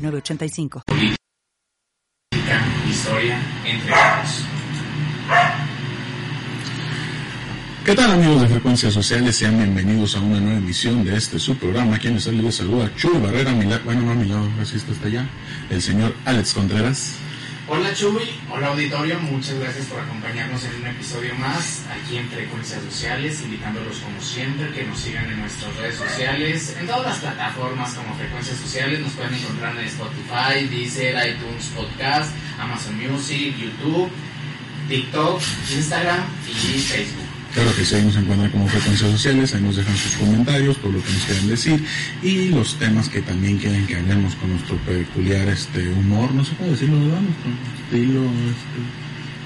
906985. Política, historia, entre otros. ¿Qué tal amigos de Frecuencias Sociales? Sean bienvenidos a una nueva emisión de este su programa. Quien les saluda, Chuy Barrera, mi la- bueno no a mi lado, así está hasta allá, el señor Alex Contreras. Hola Chuy, hola auditorio, muchas gracias por acompañarnos en un episodio más aquí en Frecuencias Sociales, invitándolos como siempre que nos sigan en nuestras redes sociales, en todas las plataformas como Frecuencias Sociales, nos pueden encontrar en Spotify, Deezer, iTunes Podcast, Amazon Music, YouTube, TikTok, Instagram y Facebook. Claro que sí, ahí nos encuentran como Frecuencias Sociales, ahí nos dejan sus comentarios, todo lo que nos quieran decir y los temas que también quieren que hablemos con nuestro peculiar este humor, no sé cómo decirlo, ¿verdad? Nuestro estilo, este...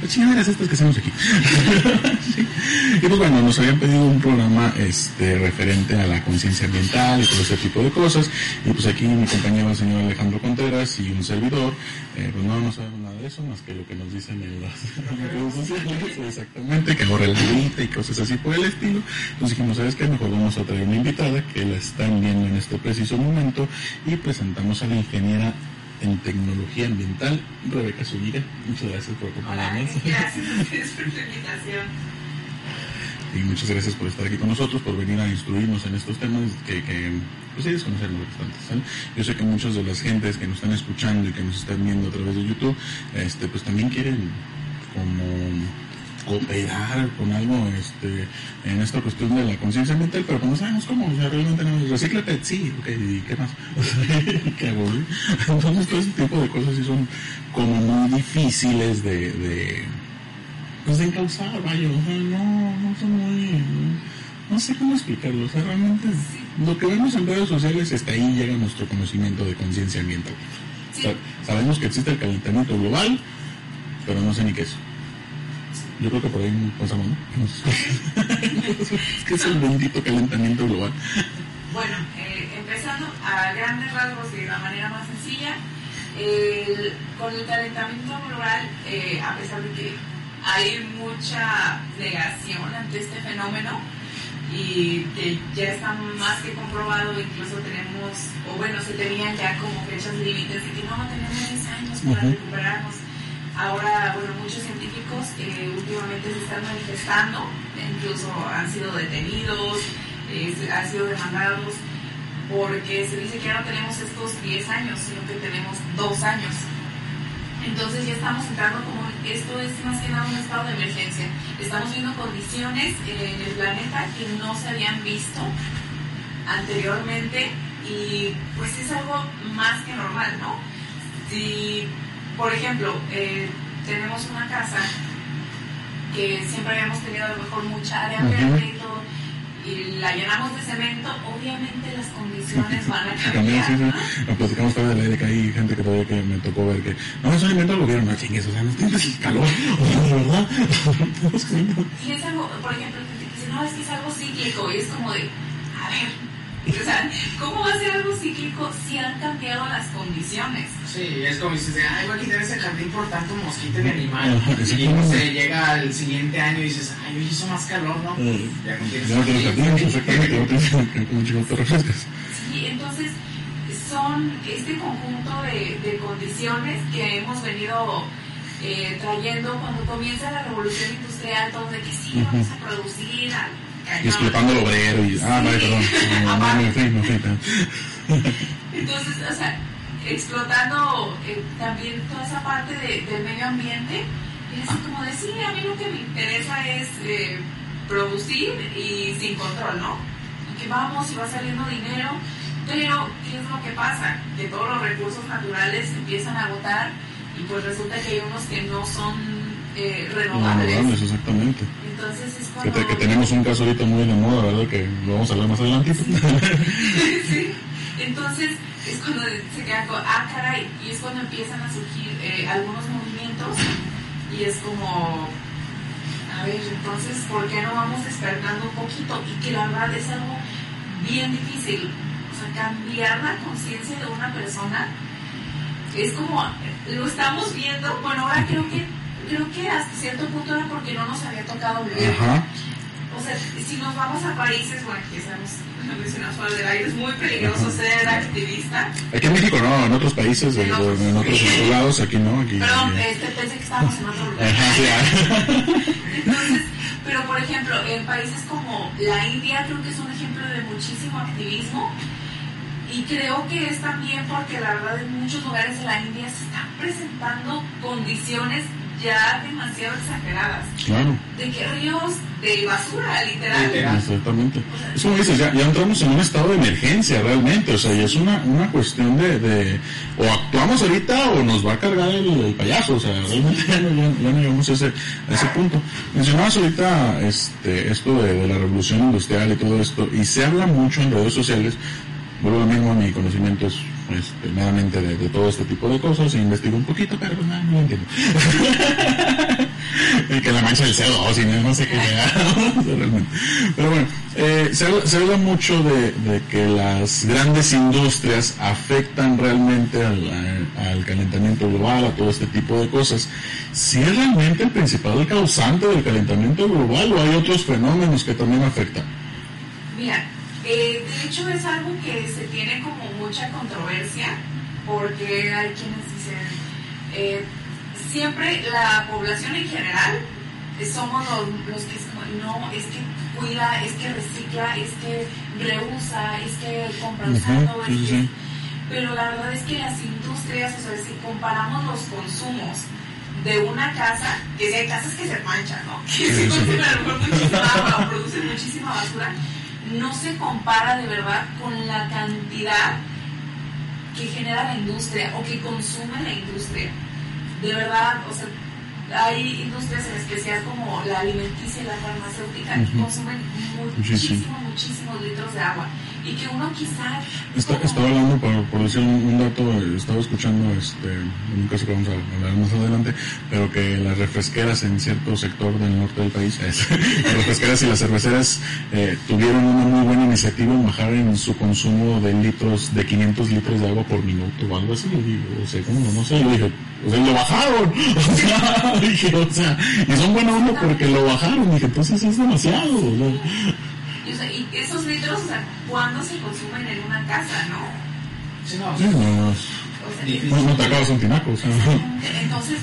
Chingaderas estas que hacemos aquí. Y pues bueno, nos habían pedido un programa este referente a la conciencia ambiental y todo ese tipo de cosas. Y pues aquí mi compañero el señor Alejandro Contreras y un servidor, eh, pues no, no sabemos nada de eso, más que lo que nos dicen en las exactamente, que ahorra el grita y cosas así por el estilo. Entonces dijimos, ¿sabes qué? Mejor vamos a traer una invitada que la están viendo en este preciso momento y presentamos a la ingeniera en tecnología ambiental, Rebeca Zúñiga. Muchas gracias por Hola, acompañarnos. gracias por la invitación. Y muchas gracias por estar aquí con nosotros, por venir a instruirnos en estos temas que, que pues sí, desconocemos bastante. ¿sale? Yo sé que muchas de las gentes que nos están escuchando y que nos están viendo a través de YouTube, este, pues también quieren como cooperar con algo este, en esta cuestión de la conciencia ambiental, pero no sabemos cómo, o sea, realmente no, recíclate, sí, ok, ¿y qué más? O sea, ¿qué hago? güey? Entonces todo ese tipo de cosas sí son como muy difíciles de, de pues de encauzar, vaya, o sea, no, no son muy, no sé cómo explicarlo, o sea, realmente lo que vemos en redes sociales, hasta ahí llega nuestro conocimiento de conciencia ambiental. Sabemos que existe el calentamiento global, pero no sé ni qué es. Yo creo que por ahí pasamos, ¿no? ¿Qué es el bendito calentamiento global? Bueno, eh, empezando a grandes rasgos y de la manera más sencilla, el- con el calentamiento global, eh, a pesar de que hay mucha negación ante este fenómeno y que ya está más que comprobado, incluso tenemos, o bueno, se tenían ya como fechas límites de que no, tenemos 10 años para recuperarnos. Ahora, bueno, muchos científicos eh, últimamente se están manifestando, incluso han sido detenidos, eh, han sido demandados, porque se dice que ya no tenemos estos 10 años, sino que tenemos 2 años. Entonces ya estamos entrando como, esto es más que nada un estado de emergencia. Estamos viendo condiciones en el planeta que no se habían visto anteriormente y pues es algo más que normal, ¿no? Si, por ejemplo, eh, tenemos una casa que siempre habíamos tenido a lo mejor mucha área verde y todo, y la llenamos de cemento, obviamente las condiciones van a También, cambiar. sí, ¿no? sí. Lo platicamos fuera del aire que hay gente que todavía que me tocó ver que no, eso inventó el gobierno, no chingues, o sea, no tienes el calor, o sea, de verdad. Y es algo, por ejemplo, que dice, no, es que es algo cíclico, y es como de, a ver, o sea, ¿cómo va a ser algo cíclico si han cambiado las condiciones? Sí, es como dices, ay, voy a quitar ese jardín por tanto mosquito en mi animal. Y no sé, llega al siguiente año y dices, ay, hoy hizo más calor, ¿no? Eh, Ya no tienes jardín. exactamente, no te refrescas. Sí, entonces son este conjunto de, de condiciones que hemos venido eh, trayendo cuando comienza la revolución industrial, todo de que sí, vamos a producir al Y cañón. Explotando el obrero y, ah, vale, perdón, no, no, me fui, me fui. Entonces, o sea, explotando eh, también toda esa parte de- del medio ambiente, y así como de, sí, a mí lo que me interesa es eh, producir y sin control, ¿no? Que vamos y va saliendo dinero, pero ¿qué es lo que pasa? Que todos los recursos naturales empiezan a agotar y pues resulta que hay unos que no son eh, renovables. Renovables, exactamente. Entonces es Que, cuando... te- que tenemos un caso ahorita muy de moda, ¿verdad? Que lo vamos a hablar más adelante. sí. Entonces es cuando se quedan con, ah, caray, y es cuando empiezan a surgir eh, algunos movimientos y es como, a ver, entonces, ¿por qué no vamos despertando un poquito? Y que la verdad es algo bien difícil. O sea, cambiar la conciencia de una persona es como, lo estamos viendo, bueno, ahora creo que, creo que hasta cierto punto era porque no nos había tocado vivir. O sea, si nos vamos a países, bueno, aquí estamos fuera del aire, es muy peligroso ser activista. Aquí en México no, en otros países, en, otros, en otros lados, aquí no. Aquí, Perdón, este, pensé que estábamos en otro lugar. Entonces, pero por ejemplo, en países como la India creo que es un ejemplo de muchísimo activismo y creo que es también porque la verdad en muchos lugares de la India se están presentando condiciones ya demasiado exageradas. Claro. De que ríos de basura, literal. Exactamente. Eso me dices, ya, ya, entramos en un estado de emergencia realmente, o sea, ya es una, una cuestión de, de, o actuamos ahorita o nos va a cargar el, payaso, o sea, realmente ya no, ya, no llegamos a ese, a ese punto. Mencionabas ahorita este, esto de, de la revolución industrial y todo esto, y se habla mucho en redes sociales vuelvo lo mismo, mi conocimiento es este, de, de, todo este tipo de cosas, e investigo un poquito, pero pues, no, no entiendo. y que la mancha del CO2 y no, sé qué realmente. Pero bueno, eh, se, habla, se, habla, mucho de, de, que las grandes industrias afectan realmente al, al, calentamiento global, a todo este tipo de cosas. Si es realmente el principal causante del calentamiento global o hay otros fenómenos que también afectan. Mira, eh, de hecho es algo que se tiene como mucha controversia porque hay quienes dicen, eh, siempre la población en general eh, somos los, los que es como, no, es que cuida, es que recicla, es que reusa, es que compra usado, uh -huh, es que... Pero la verdad es que las industrias, o sea, si comparamos los consumos de una casa, que si hay casas que se manchan, ¿no? Que se consumen a lo mejor muchísima agua producen muchísima basura, no se compara de verdad con la cantidad que genera la industria o que consume la industria. De verdad, o sea, hay industrias en especial como la alimenticia y la farmacéutica uh -huh. que consumen muchísimos, muchísimos litros de agua y que uno quizá... Está, estaba hablando, por, por decir un, un, dato, estaba escuchando, este, en un caso que vamos a hablar más adelante, pero que las refresqueras en cierto sector del norte del país, es, las refresqueras y las cerveceras eh, tuvieron una muy buena iniciativa en bajar en su consumo de litros, de 500 litros de agua por minuto o algo así, o segundo, no sé, yo dije, o sea, lo bajaron, o sea, dije, o sea, y son buena onda porque lo bajaron, dije, entonces es demasiado, o sea, y, o sea, y esos litros, o sea, ¿cuándo se consumen en una casa, no? Sí, no. Sí, no, o sea, no, no te acabas un tinaco, o sea. Entonces,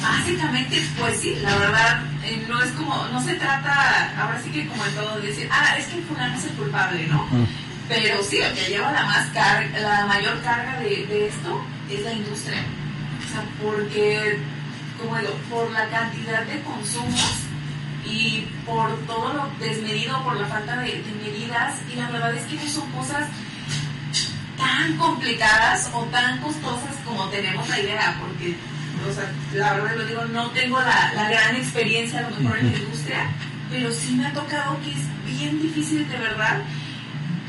básicamente, pues sí, la verdad, eh, no es como, no se trata, ahora sí que como en todo, de decir, ah, es que el fulano es el culpable, ¿no? Pero sí, el que lleva la, más carga, la mayor carga de, de esto es la industria. Sea, porque, como digo, por la cantidad de consumos y por todo lo desmedido, por la falta de, de, medidas, y la verdad es que no son cosas tan complicadas o tan costosas como tenemos la idea, porque, o sea, la verdad lo digo, no tengo la, la gran experiencia a lo mejor en la industria, pero sí me ha tocado que es bien difícil de verdad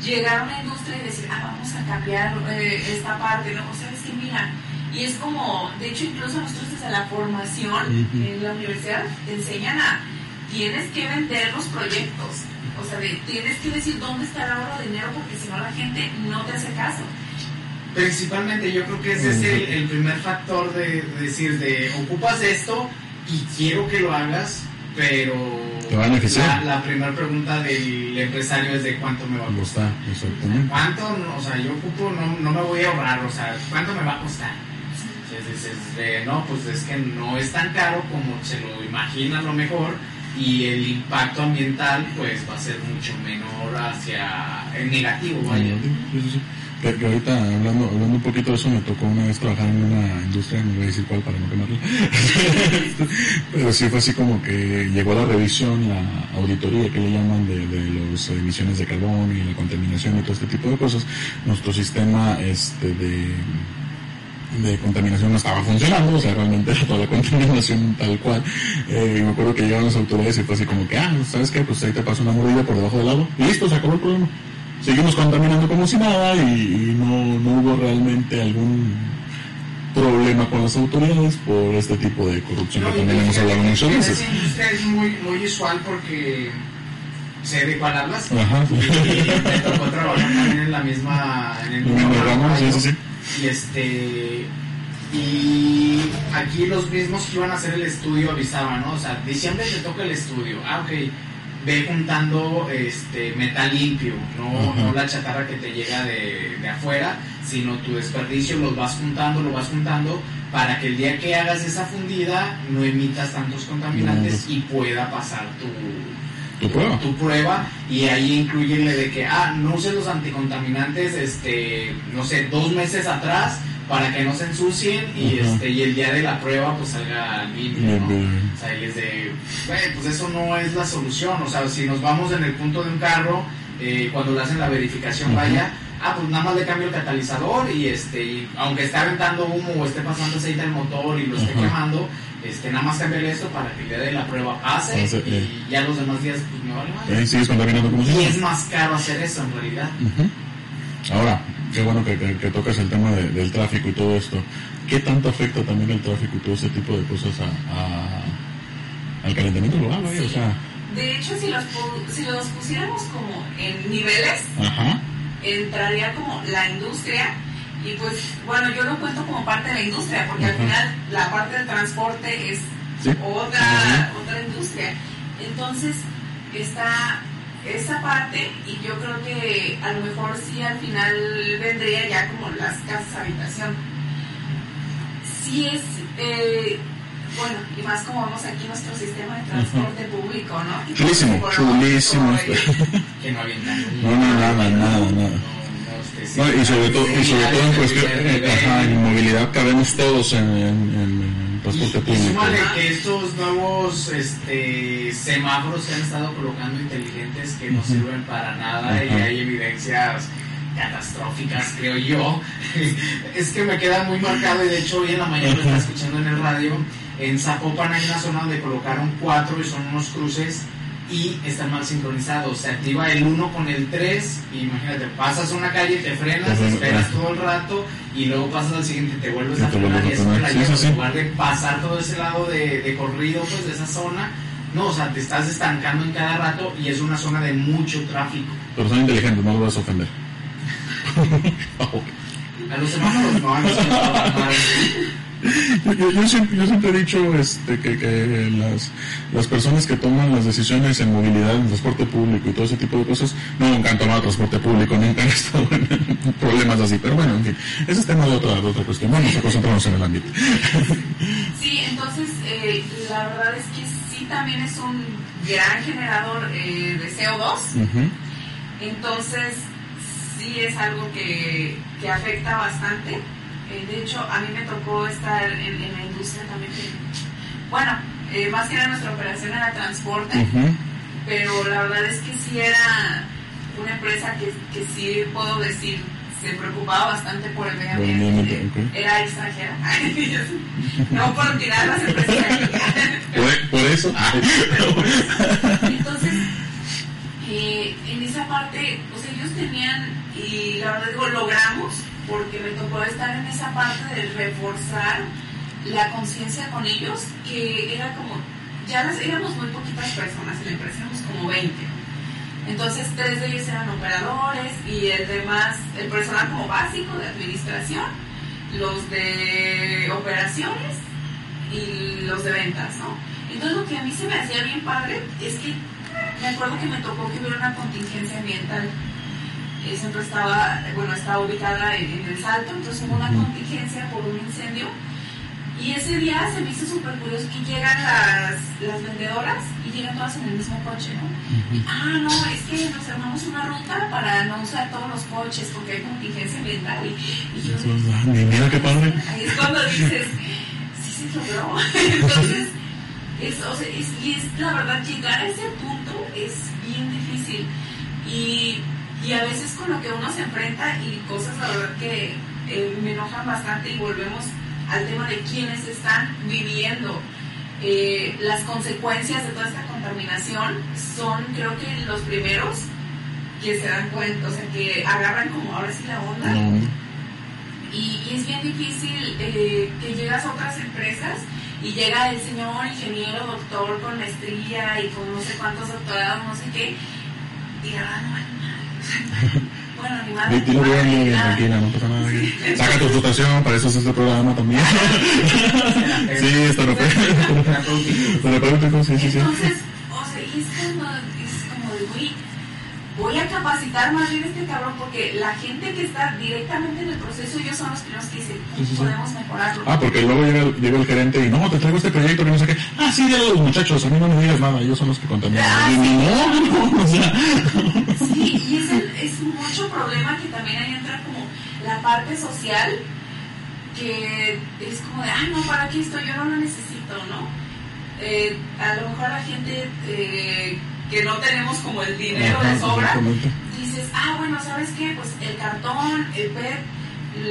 llegar a una industria y decir, ah, vamos a cambiar eh, esta parte, ¿no? O sea, es que mira, y es como, de hecho, incluso nosotros desde la formación uh -huh. en la universidad te enseñan a tienes que vender los proyectos. O sea, de, tienes que decir dónde está el ahorro de dinero porque si no la gente no te hace caso. Principalmente yo creo que ese es el, el primer factor de, de, decir, de ocupas esto y quiero que lo hagas, pero la, la primera pregunta del empresario es de cuánto me va a costar. Exactamente. ¿Cuánto? O sea, yo ocupo, no, no me voy a ahorrar, o sea, ¿cuánto me va a costar? Entonces, de, no, pues es que no es tan caro como se lo imagina a lo mejor y el impacto ambiental pues va a ser mucho menor hacia el negativo, vaya. Sí, sí, sí. Que, que, ahorita hablando, hablando un poquito de eso, me tocó una vez trabajar en una industria, no voy a decir cuál para no quemarla, pero sí fue así como que llegó la revisión, la auditoría que le llaman de, de las emisiones de carbón y la contaminación y todo este tipo de cosas. Nuestro sistema este de de contaminación no estaba funcionando, o sea, realmente era toda la contaminación tal cual. Eh, y me acuerdo que llegaron las autoridades y fue así como que, ah, ¿sabes qué? Pues ahí te paso una mordida por debajo del agua y listo, se acabó el problema. seguimos contaminando como si nada y, no, no hubo realmente algún problema con las autoridades por este tipo de corrupción que también hemos hablado muchas veces. Esa industria es muy, muy usual porque sé de cuál hablas Ajá. y me tocó trabajar también en la misma en el mismo ramo, sí, sí. Y este y aquí los mismos que iban a hacer el estudio avisaban no o sea diciembre te toca el estudio. Ah ok. Ve juntando este metal limpio no, no la chatarra que te llega de, de afuera sino tu desperdicio los vas juntando lo vas juntando para que el día que hagas esa fundida no emitas tantos contaminantes y pueda pasar tu Tu prueba. tu prueba y ahí incluyenle de que ah no uses los anticontaminantes este no sé dos meses atrás para que no se ensucien y este y el día de la prueba pues salga limpio ¿no? O sea y les de "Güey, pues eso no es la solución o sea si nos vamos en el punto de un carro eh, cuando le hacen la verificación vaya ah pues nada más le cambio el catalizador y este y aunque esté aventando humo o esté pasando aceite al motor y lo esté quemando este nada más cambiarle esto para que día de la prueba pase Pase, y eh. ya los demás días pues me vale. Eh, sigues contaminando como si Y es más caro hacer eso en realidad. Ahora, qué bueno que, que- que tocas el tema de- del tráfico y todo esto. ¿Qué tanto afecta también el tráfico y todo ese tipo de cosas a, a- al calentamiento global? oye? O sea, De hecho, si los, pu- si los pusiéramos como en niveles, ajá, entraría como la industria y pues bueno yo lo cuento como parte de la industria porque al final la parte del transporte es Sí. otra otra industria entonces está esa parte y yo creo que a lo mejor sí al final vendría ya como las casas habitación sí es eh, bueno y más como vemos aquí nuestro sistema de transporte público no Chulísimo, chulísimo. Que no avientan. No, no, nada, nada, nada. No, y sobre todo, y sobre todo en cuestión, ajá, en movilidad cabemos todos en, en- en transporte Y público. súmale que estos nuevos este, semáforos que han estado colocando inteligentes que no sirven para nada y hay evidencias catastróficas, creo yo. es que me queda muy marcado y de hecho hoy en la mañana lo estaba escuchando en el radio. En Zapopan hay una zona donde colocaron cuatro y son unos cruces y están mal sincronizados. Se activa el 1 con el 3 y imagínate, pasas una calle, te frenas, esperas todo el rato y luego pasas al siguiente, te vuelves Y a frenar y eso te la llevas en lugar de pasar todo ese lado de, de corrido, pues de esa zona. No, o sea, te estás estancando en cada rato y es una zona de mucho tráfico. Pero son inteligentes, no los vas a ofender. A los semáforos no, los semáforos no. Yo, yo- siempre, yo siempre he dicho este, que, que las, las personas que toman las decisiones en movilidad, en transporte público y todo ese tipo de cosas, no nunca han tomado transporte público, nunca han estado en problemas así. Pero bueno, en fin, ese es tema de otra, de otra cuestión. Vamos a concentrarnos en el ámbito. Sí, entonces eh, la verdad es que sí también es un gran generador eh, de CO2, Ujú. entonces sí es algo que, que afecta bastante. Eh, de hecho, a mí me tocó estar en, en la industria también. que- bueno, eh, más que nada nuestra operación era transporte, pero la verdad es que sí era una empresa que, que sí puedo decir se preocupaba bastante por el medio ambiente. Era extranjera. no por tirar las empresas. Por, por eso. Entonces, eh, en esa parte, pues ellos tenían, y la verdad digo, logramos, porque me tocó estar en esa parte de reforzar la conciencia con ellos, que era como, ya éramos muy poquitas personas en la empresa, éramos como 20. Entonces, tres de ellos eran operadores y el demás, el personal como básico de administración, los de operaciones y los de ventas, ¿no? Entonces, lo que a mí se me hacía bien padre es que me acuerdo que me tocó que hubiera una contingencia ambiental. Eh, siempre estaba, bueno, estaba ubicada en, en el salto, entonces hubo una contingencia por un incendio. Y ese día se me hizo súper curioso que llegan las, las vendedoras y llegan todas en el mismo coche, ¿no? Y, ah, no, es que nos armamos una ruta para no usar todos los coches porque hay contingencia ambiental. Y, y yo, ah, Mira qué padre. Ahí es cuando dices, sí se logró. Entonces, es, o sea, es- y es la verdad, llegar a ese punto es bien difícil. Y, y a veces con lo que uno se enfrenta y cosas, la verdad, que eh, me enojan bastante y volvemos al tema de quienes están viviendo eh, las consecuencias de toda esta contaminación, son creo que los primeros que se dan cuenta, o sea, que agarran como ahora sí la onda. Y, y es bien difícil eh, que llegas a otras empresas y llega el señor ingeniero, doctor con maestría y con no sé cuántos doctorados, no sé qué, y animal. Bueno, animal. Di- Dilo bien, ah, tranquila, no pasa nada. Saca tu frustración, para eso es este programa también. sí, es terapéutico. Terapéutico, sí, sí, sí. Entonces, o sea, y es como, es como de, güey, voy a capacitar más bien a este cabrón porque la gente que está directamente en el proceso, ellos son los primeros que dicen, Sí, sí, sí. podemos mejorarlo. Ah, porque luego llega, el- llega el gerente y no, te traigo este proyecto que no sé qué. Ah, sí, a los muchachos, a mí no me digas nada, ellos son los que contaminan. Ah, no, o sea. Sí, y es, el- es mucho problema que también ahí entra como la parte social, que es como de, ah, no, ¿para qué esto? Yo no lo necesito, ¿no? Eh, a lo mejor la gente eh, que no tenemos como el dinero Ajá, de sobra, dices, ah, bueno, ¿sabes qué? Pues el cartón, el PET,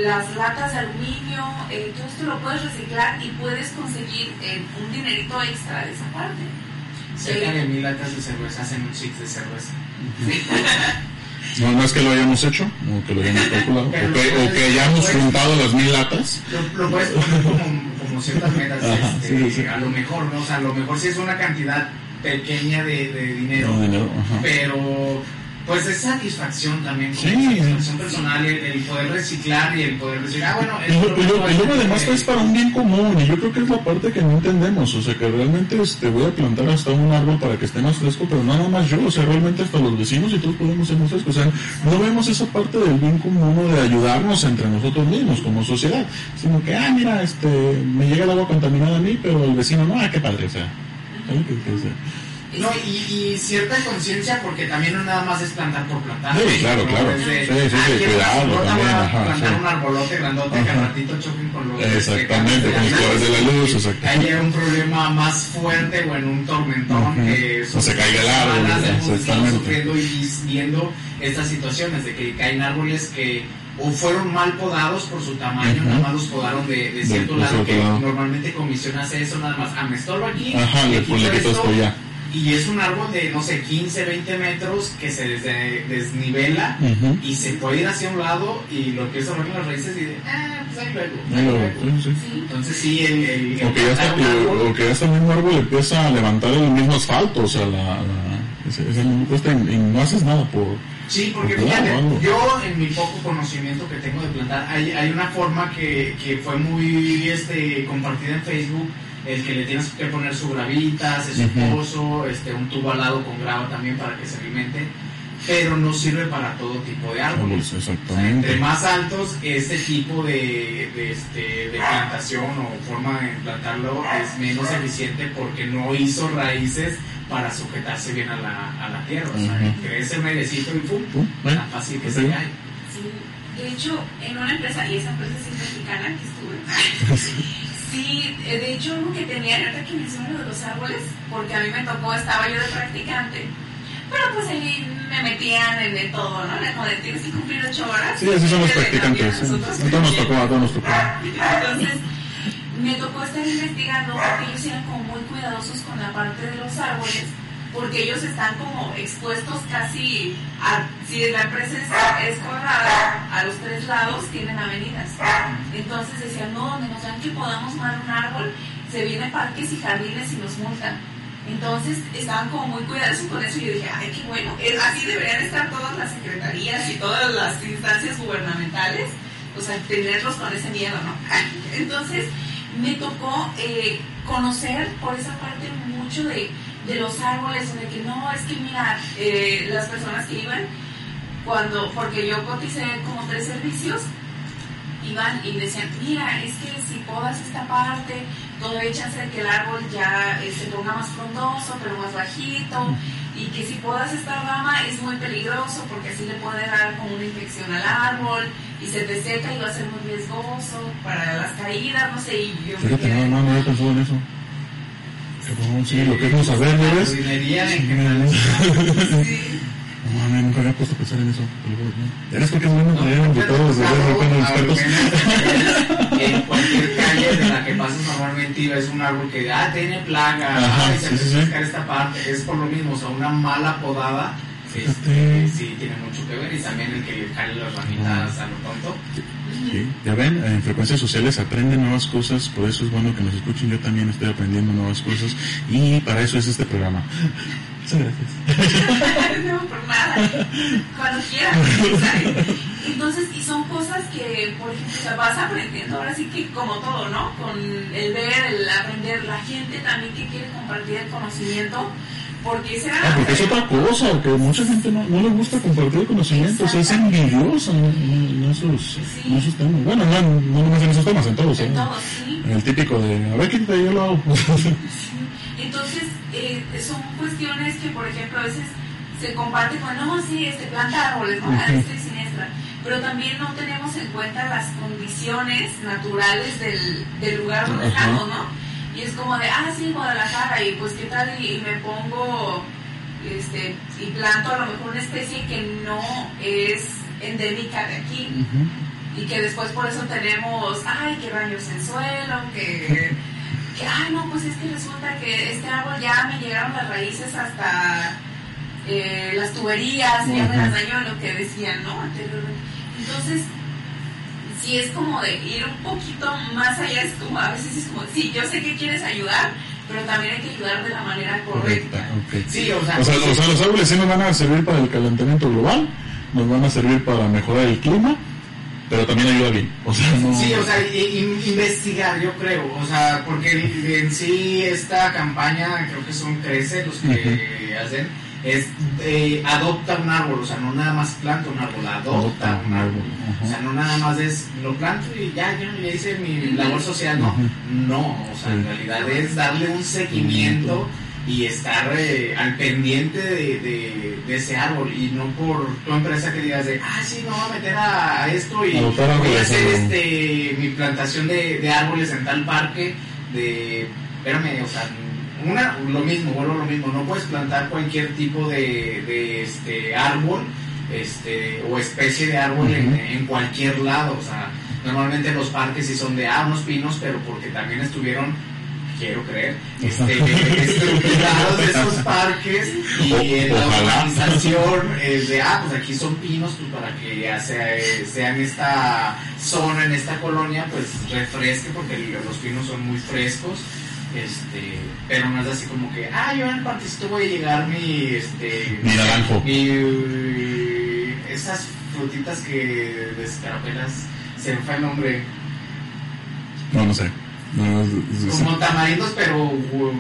las latas de aluminio, eh, todo esto lo puedes reciclar y puedes conseguir eh, un dinerito extra de esa parte. Cerca de mil latas de cerveza hacen un six de cerveza. No, no es que lo hayamos hecho, o que lo hayamos calculado, o que, o que hayamos juntado las mil latas. Lo, lo puedes poner como, como ciertas metas, Ajá, este, sí, sí. a lo mejor, ¿no? O sea, a lo mejor sí es una cantidad pequeña de, de dinero, pero pues es satisfacción también, Sí. satisfacción personal, el, el poder reciclar y el poder decir, ah, bueno, Y lo- y lo- y luego además es para un bien común, y yo creo que es la parte que no entendemos, o sea que realmente este, voy a plantar hasta un árbol para que esté más fresco, pero no nada más yo, o sea, realmente hasta los vecinos y todos podemos ser más frescos, o sea, no vemos esa parte del bien común o de ayudarnos entre nosotros mismos como sociedad, sino que, ah, mira, este, me llega el agua contaminada a mí, pero el vecino no, ah, qué padre, o sea, ¿sabes qué- qué- qué- No, y, y cierta conciencia, porque también no nada más es plantar por plantar. Sí, claro, ¿no? claro. Es de, Sí, sí, sí, flota, también, ajá, plantar sí. un arbolote grandote que al Ajá. ratito choquen con los... Exactamente, con los colores de la luz, exacto. Haya un problema más fuerte o en un tormentón Ujú. que... O se caiga el árbol, exactamente. sufriendo y viendo estas situaciones de que caen árboles que o fueron mal podados por su tamaño, Ujú. nada más los podaron de, de cierto de lado, que lado. normalmente comisión hace eso nada más, ah, me estorbo aquí, Ajá, le, quito le esto, esto ya. Y es un árbol de, no sé, 15, 20 metros que se des- desnivela y se puede ir hacia un lado y lo empieza a ver las raíces y de, ah, pues ahí luego. Ahí ahí lo- luego". sí, sí. Sí. Entonces sí, el... el, el O que, ya está, árbol- o que está el mismo árbol empieza a levantar el mismo asfalto, o sea, la, la- ese, ese mismo cuesta y, y no haces nada por... Sí, porque fíjate, yo en mi poco conocimiento que tengo de plantar, hay, hay una forma que, que fue muy este, compartida en Facebook, el que le tienes que poner su gravita, su pozo, este, un tubo al lado con grava también para que se alimente, pero no sirve para todo tipo de árboles. O sea, entre exactamente. más altos, este tipo de, de, este, de plantación o forma de plantarlo es menos eficiente porque no hizo raíces para sujetarse bien a la, a la tierra. O sea, crece un airecito y pum, tan fácil que Sí. se cae. De hecho, en una empresa, y esa empresa sí es mexicana que estuve, sí, eh, de hecho, uno que tenía, ahorita que mencioné lo de los árboles, porque a mí me tocó, estaba yo de practicante, pero pues ahí me metían en de todo, ¿no? Como de tienes que cumplir ocho horas. Sí, así también practicantes. nosotros nos tocó, a todos nos tocó. Entonces, me tocó estar investigando porque ellos eran como muy cuidadosos con la parte de los árboles, porque ellos están como expuestos casi a, si la empresa es, cuadrada, a los tres lados tienen avenidas. Entonces decían, no, donde nos dan que podamos mar un árbol, se vienen parques y jardines y nos multan. Entonces estaban como muy cuidadosos con eso y yo dije, ay, qué bueno, así deberían estar todas las secretarías y todas las instancias gubernamentales, o sea, tenerlos con ese miedo, ¿no? Entonces me tocó eh, conocer por esa parte mucho de, de los árboles, o de que no, es que mira, eh, las personas que iban, cuando, porque yo coticé como tres servicios, iban y decían, mira, es que si podas esta parte, todavía hay chance de que el árbol ya eh, se ponga más frondoso, pero más bajito, y que si podas esta rama es muy peligroso porque así le puede dar como una infección al árbol y se te seca y va a ser muy riesgoso para las caídas, no sé, y yo me quedé- no, en eso. Cabrón, sí, lo que es no saber, ¿ya ves? No, mames, nunca había puesto a pensar en eso. ¿no? ¿Eres porque es bueno invitados de Claro, de menos En cualquier calle de la que pases normalmente ves un árbol que ah, tiene plaga, Ajá, ay, se sí, sí, esta parte, es por lo mismo, o sea, una mala podada Este, sí, tiene mucho que ver y también el que le jale las ramitas a lo tonto. Sí, ya ven, en frecuencias sociales aprenden nuevas cosas, por eso es bueno que nos escuchen, yo también estoy aprendiendo nuevas cosas y para eso es este programa. Muchas gracias. no, por nada. Cuando quieras. Entonces, y son cosas que, por ejemplo, vas aprendiendo, ahora sí que como todo, ¿no? Con el ver, el aprender, la gente también que quiere compartir el conocimiento porque ah, porque es otra cosa, que mucha gente no, no le gusta compartir conocimientos, es envidiosa en, esos, temas. Bueno, no, no nomás en esos temas, en todos. En ¿eh? todos, sí. El típico de, a ver, qué yo lo hago. Entonces, eh, son cuestiones que, por ejemplo, a veces se comparte con, no, sí, este, planta árboles, ¿no? Uh Estoy siniestra. Pero también no tenemos en cuenta las condiciones naturales del, del lugar donde estamos, ¿no? Y es como de, ah, sí, Guadalajara, y pues qué tal, y, me pongo, este, y planto a lo mejor una especie que no es endémica de aquí. Y que después por eso tenemos, ay, que baños en suelo, que, que, ay, no, pues es que resulta que este árbol ya me llegaron las raíces hasta eh, las tuberías, ya me las dañó lo que decían, ¿no? Entonces, sí es como de ir un poquito más allá, es como a veces es como, sí, yo sé que quieres ayudar, pero también hay que ayudar de la manera correcta. Sí, o sea, o sea, los árboles sí nos van a servir para el calentamiento global, nos van a servir para mejorar el clima, pero también ayuda bien. O sea, no... Sí, o sea, investigar, yo creo, o sea, porque en sí esta campaña, creo que son 13 los que hacen es eh, adopta un árbol, o sea, no nada más planta un árbol, adopta, un árbol. O sea, no nada más es lo planto y ya, yo le hice mi labor social, no. No, o sea, en realidad es darle un seguimiento y estar eh, al pendiente de, ese árbol y no por tu empresa que digas de, ah, sí, no voy a meter a, esto y voy a hacer este, mi plantación de, de árboles en tal parque, de, espérame, o sea, una, lo mismo, vuelvo a lo mismo, no puedes plantar cualquier tipo de, este, árbol este, o especie de árbol en, cualquier lado, o sea, normalmente los parques sí son de, ah, unos pinos, pero porque también estuvieron quiero creer, este, estructurados esos parques y en la organización de, ah, pues aquí son pinos, pues para que ya sea, sea en esta zona, en esta colonia, pues refresque, porque los pinos son muy frescos este, pero no es así como que, ah, yo en el parquecito voy a llegar mi, este, mi naranjo. Mi, esas frutitas que descarapelas, se me fue el nombre. No, no sé. como tamarindos, pero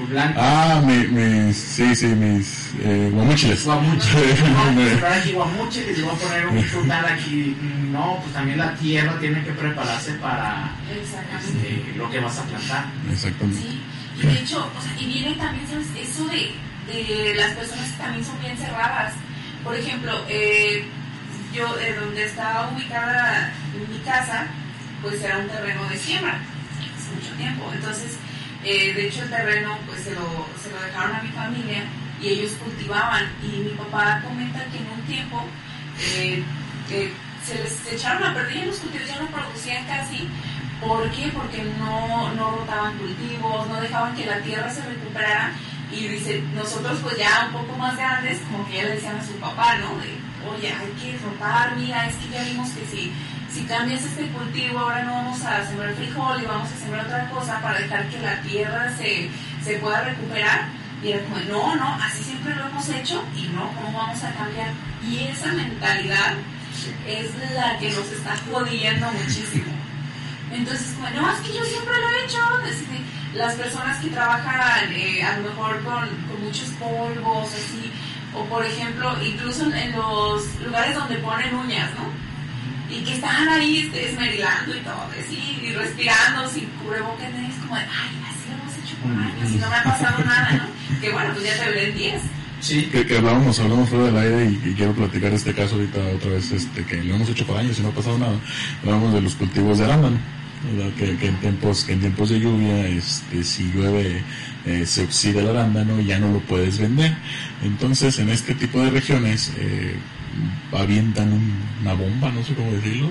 blancos. Ah, mi, mis, sí, sí, mis eh, guamuchiles. Guamuchiles. no, pues, aquí guamuchiles, voy a poner un frutal aquí. No, pues también la tierra tiene que prepararse para este, lo que vas a plantar. Exactamente. Sí. Y de hecho, o sea, y viene también. Eso de, las personas que también son bien cerradas. Por ejemplo, eh, yo, de donde estaba ubicada mi casa, pues era un terreno de siembra, hace mucho tiempo. Entonces, eh, de hecho, el terreno, pues se lo, se lo dejaron a mi familia y ellos cultivaban. Y mi papá comenta que en un tiempo eh, se les echaron a perder los cultivos, ya no producían casi ¿Por qué? Porque no, no rotaban cultivos, no dejaban que la tierra se recuperara. Y dice, nosotros pues ya un poco más grandes, como que ya le decían a su papá, ¿no? De, oye, hay que rotar, mira, es que ya vimos que si, si cambias este cultivo, ahora no vamos a sembrar frijol y vamos a sembrar otra cosa para dejar que la tierra se, se pueda recuperar. Y era como, no, no, así siempre lo hemos hecho y no, ¿cómo vamos a cambiar? Y esa mentalidad es la que nos está jodiendo muchísimo. Entonces, bueno, no, es que yo siempre lo he hecho. las personas que trabajan eh, a lo mejor con, con, muchos polvos, así, o por ejemplo, incluso en los lugares donde ponen uñas, ¿no? Y que están ahí esmerilando y todo, y respirando sin cubrebocas, es como ay, así lo hemos hecho por años y no me ha pasado nada, ¿no? Que bueno, pues ya te veré en 10. Sí. Que, que hablamos fuera del aire y, quiero platicar este caso ahorita otra vez, este, que lo hemos hecho por años y no ha pasado nada. Hablamos de los cultivos de arándano que, que, en tiempos que en tiempos de lluvia este si llueve eh, se oxida el arándano y ya no lo puedes vender. Entonces en este tipo de regiones eh, avientan una bomba no sé cómo decirlo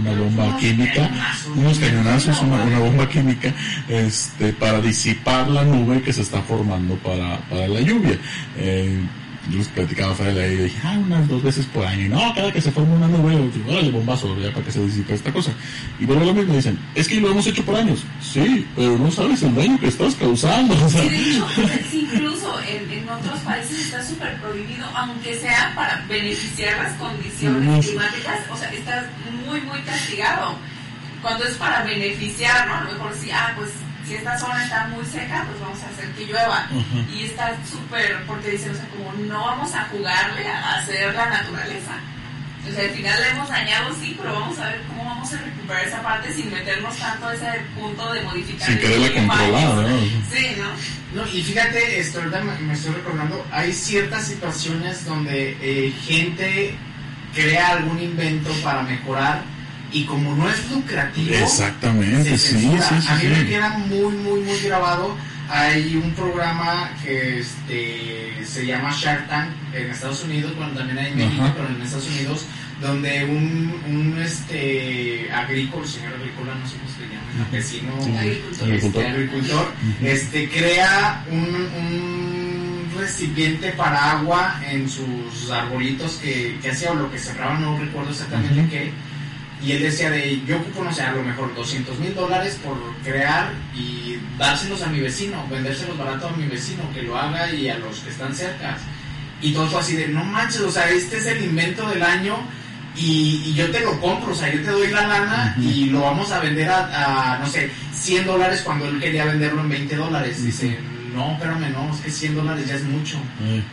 una bomba química unos cañonazos una, una, bomba química este para disipar la nube que se está formando para, para la lluvia. Eh, yo les platicaba fuera de ahí y dije, ah, unas dos veces por año. Y no, cada que se forma una nube, órale, bombazo, ya para que se disipe esta cosa. Y a lo mismo, dicen, es que lo hemos hecho por años. Sí, pero no sabes el daño que estás causando. O sea. Sí, de hecho, sí, incluso en, en, otros países está súper prohibido, aunque sea para beneficiar las condiciones climáticas, o sea, está muy, muy castigado. Cuando es para beneficiar, ¿no? A lo mejor sí, ah, pues si esta zona está muy seca, pues vamos a hacer que llueva. Y está súper, porque dicen, o sea, como no vamos a jugarle a hacer la naturaleza. O sea, al final le hemos dañado, sí, pero vamos a ver cómo vamos a recuperar esa parte sin meternos tanto a ese punto de modificar. Sin quererla controlar, ¿no? Sí, ¿no? No, y fíjate, esto, ahorita me estoy recordando, hay ciertas situaciones donde eh, gente crea algún invento para mejorar y como no es lucrativo, exactamente, sí, sí, sí, A mí me queda muy, muy, muy grabado. Hay un programa que este, se llama Shark Tank en Estados Unidos, bueno, también hay en México, pero en Estados Unidos, donde un, un este, agrícola, señor agrícola, no sé cómo se llama, campesino, agricultor, este, agricultor este, crea un, un recipiente para agua en sus arbolitos que, que hacía o lo que cerraba, no recuerdo exactamente qué y él decía de, yo ocupo, no sé, a lo mejor 200 mil dólares por crear y dárselos a mi vecino, vendérselos barato a mi vecino, que lo haga y a los que están cerca. Y todo fue así de, no manches, o sea, este es el invento del año y, yo te lo compro, o sea, yo te doy la lana y lo vamos a vender a, no sé, 100 dólares cuando él quería venderlo en 20 dólares. Dice, no, espérame, no, es que 100 dólares ya es mucho,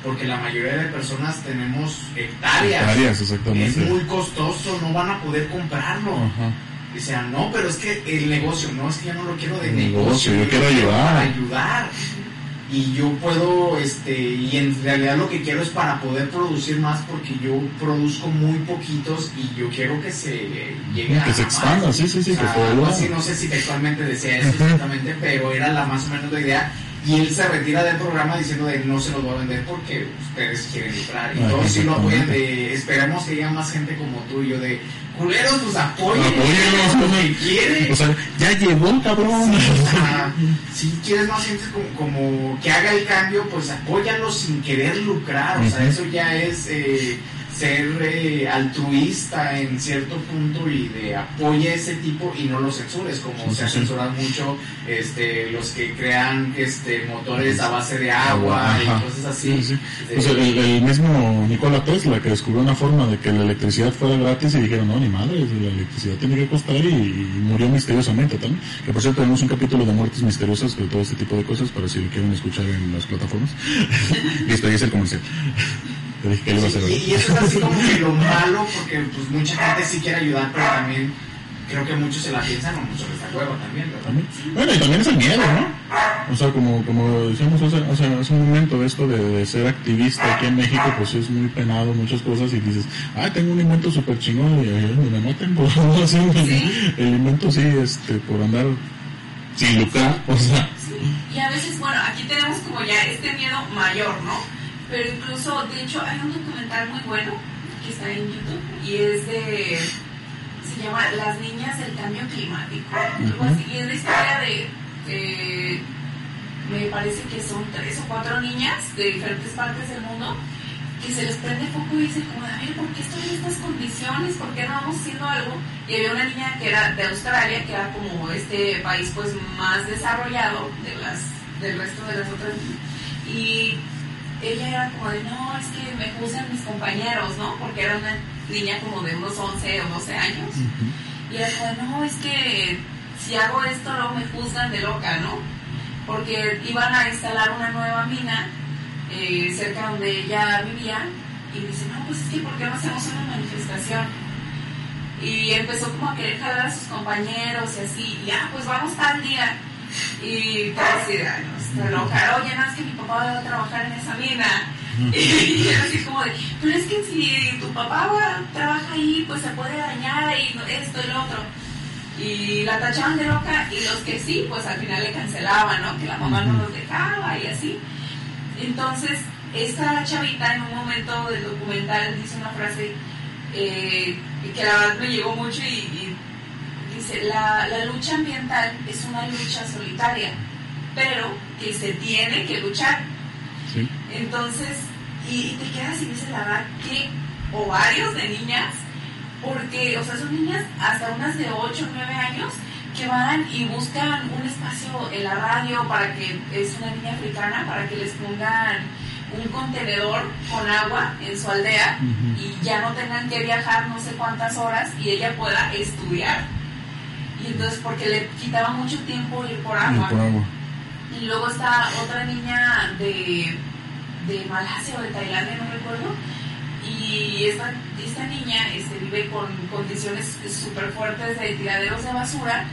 porque la mayoría de personas tenemos hectáreas. Hectáreas, exactamente. Es muy costoso, no van a poder comprarlo. Dice, no, pero es que el negocio, no, es que yo no lo quiero de negocio, yo, quiero ayudar. ayudar. Y yo puedo, este, y en realidad lo que quiero es para poder producir más, porque yo produzco muy poquitos y yo quiero que se llegue a. Que se expanda, sí, sí, sí, que así, no sé si textualmente decía eso exactamente, pero era la más o menos la idea y él se retira del programa diciendo de no se los voy a vender porque ustedes quieren entrar y todos sí lo apoyan de esperemos que haya más gente como tú y yo de culeros pues apoyen como que quieren. O sea ya llegó cabrón. Si quieres más gente como, que haga el cambio pues apóyalo sin querer lucrar. O sea eso ya es eh, ser eh, altruista en cierto punto y de apoye ese tipo y no lo censures, como se ha censurado mucho este, los que crean este, motores a base de agua y cosas así. Pues el, mismo Nikola Tesla que descubrió una forma de que la electricidad fuera gratis y dijeron, no, ni madre, la electricidad tiene que costar y, murió misteriosamente también. Que por cierto tenemos un capítulo de muertes misteriosas de todo este tipo de cosas para si lo quieren escuchar en las plataformas. y esto es el comercial y, eso es así como que lo malo, porque pues mucha gente sí quiere ayudar, pero también creo que muchos se la piensan o muchos les da huevo también, ¿verdad? Bueno, y también es el miedo, ¿no? O sea, como, como decíamos hace, hace, un momento, esto de, ser activista aquí en México, pues es muy penado, muchas cosas, y dices, ah, tengo un invento súper chingón, y me maten por así, el invento sí, este, por andar sin lucrar, o sea. Y a veces, bueno, aquí tenemos como ya este miedo mayor, ¿no? Pero incluso, de hecho, hay un documental muy bueno que está en YouTube y es de, se llama Las niñas del cambio climático, y es la historia de, me parece que son tres o cuatro niñas de diferentes partes del mundo que se les prende foco y dicen como, a ver, ¿por qué estoy en estas condiciones? ¿Por qué no vamos haciendo algo? Y había una niña que era de Australia, que era como este país pues más desarrollado de las, del resto de las otras, y ella era como de, no, es que me juzgan mis compañeros, ¿no? Porque era una niña como de unos 11 o 12 años. Y era como de, no, es que si hago esto luego me juzgan de loca, ¿no? Porque iban a instalar una nueva mina eh, cerca donde ella vivía y dice, no, pues es que ¿por qué no hacemos una manifestación? Y empezó como a querer jalar a sus compañeros y así, y ah, pues vamos tal día. Y así, se enojaron, oye, no, es que mi papá va a trabajar en esa mina. y era así como de, pero es que si tu papá trabaja ahí, pues se puede dañar y esto y lo otro. Y la tachaban de loca y los que sí, pues al final le cancelaban, ¿no? Que la mamá no los dejaba y así. Entonces, esta chavita en un momento del documental dice una frase eh, que la verdad me llegó mucho y, dice, la, la lucha ambiental es una lucha solitaria pero que se tiene que luchar. Entonces, y, te quedas y dices, la verdad, que ovarios de niñas, porque, o sea, son niñas hasta unas de 8 o 9 años que van y buscan un espacio en la radio para que, es una niña africana, para que les pongan un contenedor con agua en su aldea y ya no tengan que viajar no sé cuántas horas y ella pueda estudiar. Y entonces, porque le quitaba mucho tiempo ir por agua. Y luego está otra niña de, de Malasia o de Tailandia, no recuerdo. Y esta, esta niña este, vive con condiciones súper fuertes de tiraderos de basura.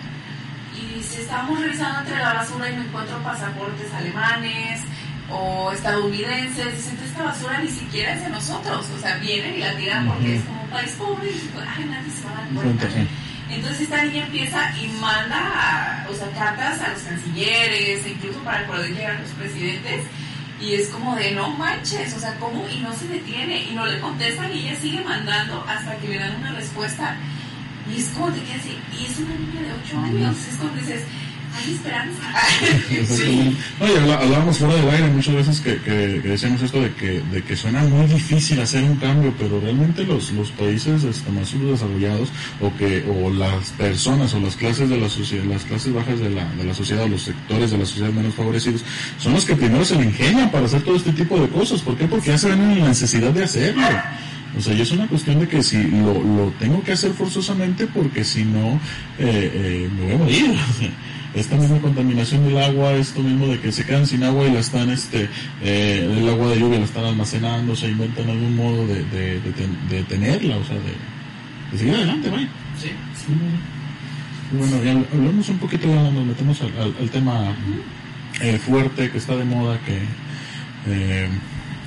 Y si estamos revisando entre la basura y no encuentro pasaportes alemanes, o estadounidenses, dicen, esta basura ni siquiera es de nosotros, o sea, vienen y la tiran porque es como un país pobre y ay, nadie se va a dar cuenta. Entonces esta niña empieza y manda, o sea, cartas a los cancilleres, e incluso para poder llegar a los presidentes, y es como de no manches, o sea, ¿cómo? Y no se detiene, y no le contestan, y ella sigue mandando hasta que le dan una respuesta. Y es como te quedas así, y es una niña de 8 años, es como dices, esperanza. hablábamos fuera del aire muchas veces que, que, decíamos esto de que, suena muy difícil hacer un cambio, pero realmente los, países este, más subdesarrollados o que o las personas o las clases de la sociedad, las clases bajas de la, sociedad, los sectores de la sociedad menos favorecidos, son los que primero se le ingenian para hacer todo este tipo de cosas. ¿Por qué? Porque ya se ven en la necesidad de hacerlo. O sea, y es una cuestión de que si lo, lo tengo que hacer forzosamente porque si no eh, eh, me voy a morir. Esta misma contaminación del agua, esto mismo de que se quedan sin agua y la están, este, eh, el agua de lluvia la están almacenando, se inventan algún modo de, de, de, tenerla, o sea, de, seguir adelante, vaya. Sí. bueno, ya hablamos un poquito, ya nos metemos al, tema eh, fuerte que está de moda, que eh,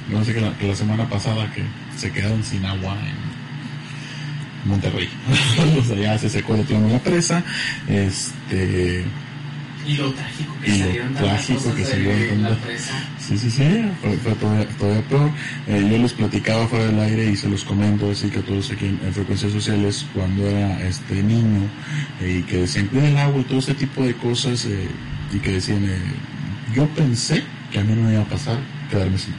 no sé que la, que la semana pasada que se quedaron sin agua en Monterrey. o sea, ya se secó la presa. Este, y lo trágico que salieron trágico que salieron la presa. Sí, sí, sí, fue, todavía, peor. Eh, yo les platicaba fuera del aire y se los comento así que todos aquí en, frecuencias sociales cuando era este niño eh, y que decían cuida el agua y todo ese tipo de cosas eh, y que decían yo pensé que a mí no me iba a pasar quedarme sin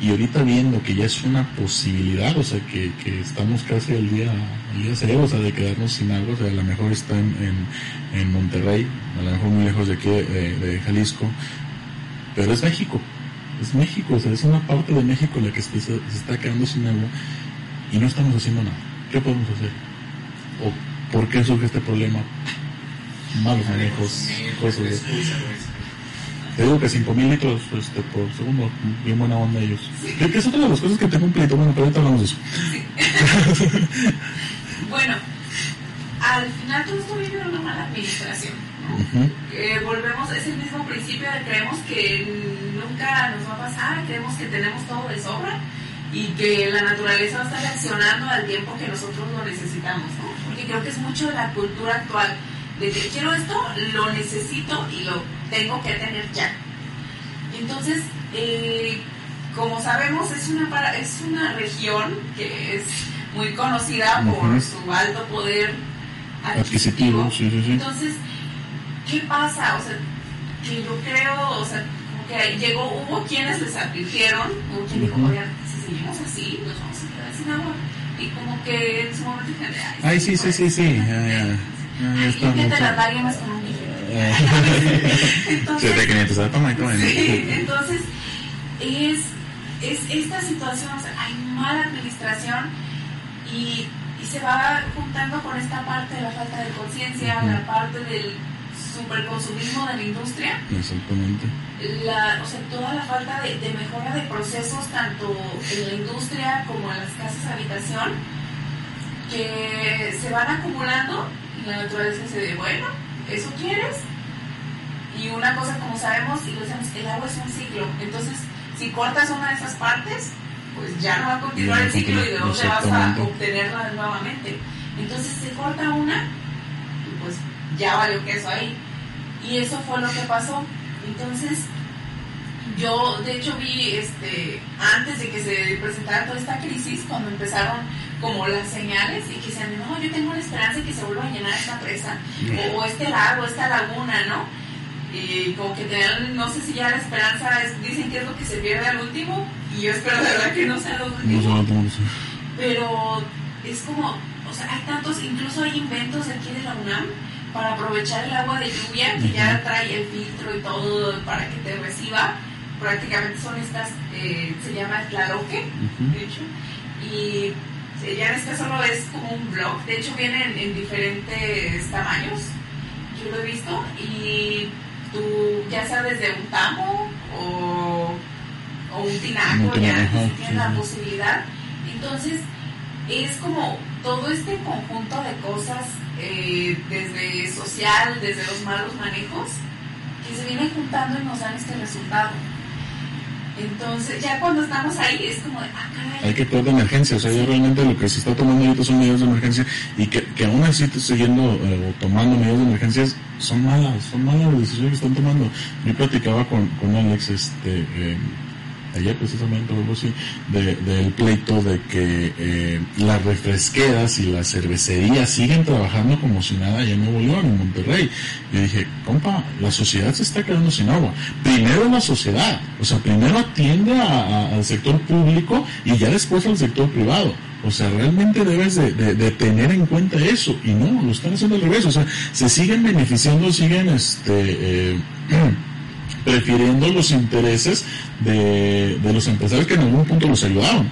y ahorita viendo que ya es una posibilidad, o sea, que, que estamos casi al día, al día cero, o sea, de quedarnos sin agua, o sea, a lo mejor está en, en, Monterrey, a lo mejor muy lejos de aquí, de, Jalisco, pero es México, es México, o sea, es una parte de México la que se, se, está quedando sin agua y no estamos haciendo nada. ¿Qué podemos hacer? ¿O por qué surge este problema? Malos manejos, cosas de... Te digo que 5.000 litros este, por segundo, bien buena onda ellos. Que, es otra de las cosas que tengo un pleito, bueno, pero ahorita hablamos de eso. bueno, al final todo esto viene de una mala administración. Eh, volvemos, es el mismo principio de creemos que nunca nos va a pasar, creemos que tenemos todo de sobra y que la naturaleza va a estar reaccionando al tiempo que nosotros lo necesitamos, ¿no? Porque creo que es mucho de la cultura actual, que quiero esto, lo necesito y lo tengo que tener ya. Entonces, eh, como sabemos, es una, es una región que es muy conocida por su alto poder adquisitivo. Entonces, ¿qué pasa? O sea, que yo creo, o sea, que llegó, hubo quienes les advirtieron, hubo quien dijo, oigan, si seguimos así, nos vamos a quedar sin agua. Y como que en su momento dijeron, ay, sí, sí, sí, sí, ya, entonces, entonces es, es esta situación, hay mala administración y, y, se va juntando con esta parte de la falta de conciencia, la parte del superconsumismo de la industria. Exactamente. La, o sea, toda la falta de, de, mejora de procesos, tanto en la industria como en las casas de habitación, que se van acumulando la naturaleza dice, bueno, ¿eso quieres? Y una cosa, como sabemos y lo decimos, el agua es un ciclo. Entonces, si cortas una de esas partes, pues ya no va a continuar el ciclo y de dónde vas a obtenerla nuevamente. Entonces se corta una y pues ya valió queso ahí. Y eso fue lo que pasó. Entonces, yo de hecho vi este antes de que se presentara toda esta crisis, cuando empezaron como las señales y que decían, no, yo tengo la esperanza de que se vuelva a llenar esta presa, o, este lago, esta laguna, ¿no? y como que tenían, no sé si ya la esperanza, es, dicen que es lo que se pierde al último, y yo espero de verdad que no sea lo último. Pero es como, o sea, hay tantos, incluso hay inventos aquí de la UNAM para aprovechar el agua de lluvia que ya trae el filtro y todo para que te reciba. Prácticamente son estas, eh, se llama Tlaloque, de hecho, y ya en este solo es como un blog, de hecho vienen en diferentes tamaños, yo lo he visto, y tú ya sabes de un tamo o, o un tinaco, ya tienes la posibilidad. Entonces, es como todo este conjunto de cosas, eh, desde social, desde los malos manejos, que se vienen juntando y nos dan este resultado. Entonces, ya cuando estamos ahí es como de, ah. Hay que actuar de emergencia, o sea, ya realmente lo que se está tomando ahorita son medidas de emergencia y que, que aún así siguiendo eh, o tomando medidas de emergencia son malas, son malas las decisiones que están tomando. Yo platicaba con, con Alex, este, eh, ayer precisamente algo así, del pleito de que eh, las refresqueras y las cervecerías siguen trabajando como si nada allá en Nuevo León, en Monterrey. Yo dije, compa, la sociedad se está quedando sin agua. Primero la sociedad, o sea, primero atiende al sector público y ya después al sector privado. O sea, realmente debes de, tener en cuenta eso. Y no, lo están haciendo al revés. O sea, se siguen beneficiando, siguen este, eh, prefiriendo los intereses de, de los empresarios que en algún punto los ayudaron.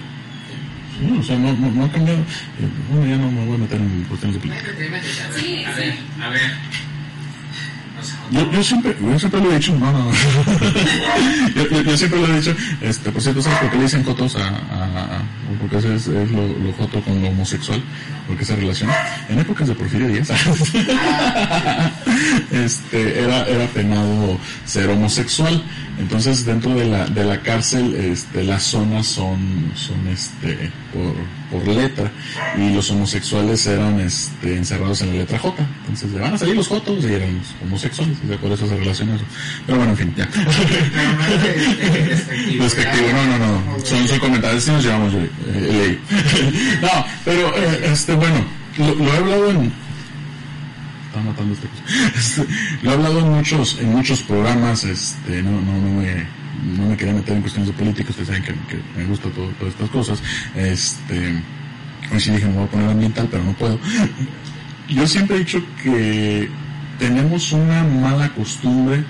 o sea, no, no, ha cambiado. Eh, bueno, ya no me voy a meter en cuestiones de política. Sí, a ver, a ver. Yo, yo, siempre, yo siempre lo he dicho, no, no, yo, yo, siempre lo he dicho, este, por cierto, ¿sabes por qué le dicen fotos a, a, porque ese es, es lo, lo, joto con lo homosexual, porque se relaciona. En épocas de Porfirio Díaz, este, era, era penado ser homosexual. Entonces, dentro de la, de la cárcel, este, las zonas son, son este, por, por letra, y los homosexuales eran este, encerrados en la letra J. Entonces, le van a salir los Jotos y eran los homosexuales, y por eso se relaciona eso. Pero bueno, en fin, ya. Despectivo, no, no, no. Son, son comentarios, si nos llevamos eh, ley. no, pero, eh, este, bueno, lo, lo he hablado en, matando este, este, lo he hablado en muchos, en muchos programas, este, no, no, no me, no me quería meter en cuestiones de política, ustedes saben que, me gusta todas estas cosas, este, hoy sí dije me voy a poner ambiental, pero no puedo. Yo siempre he dicho que tenemos una mala costumbre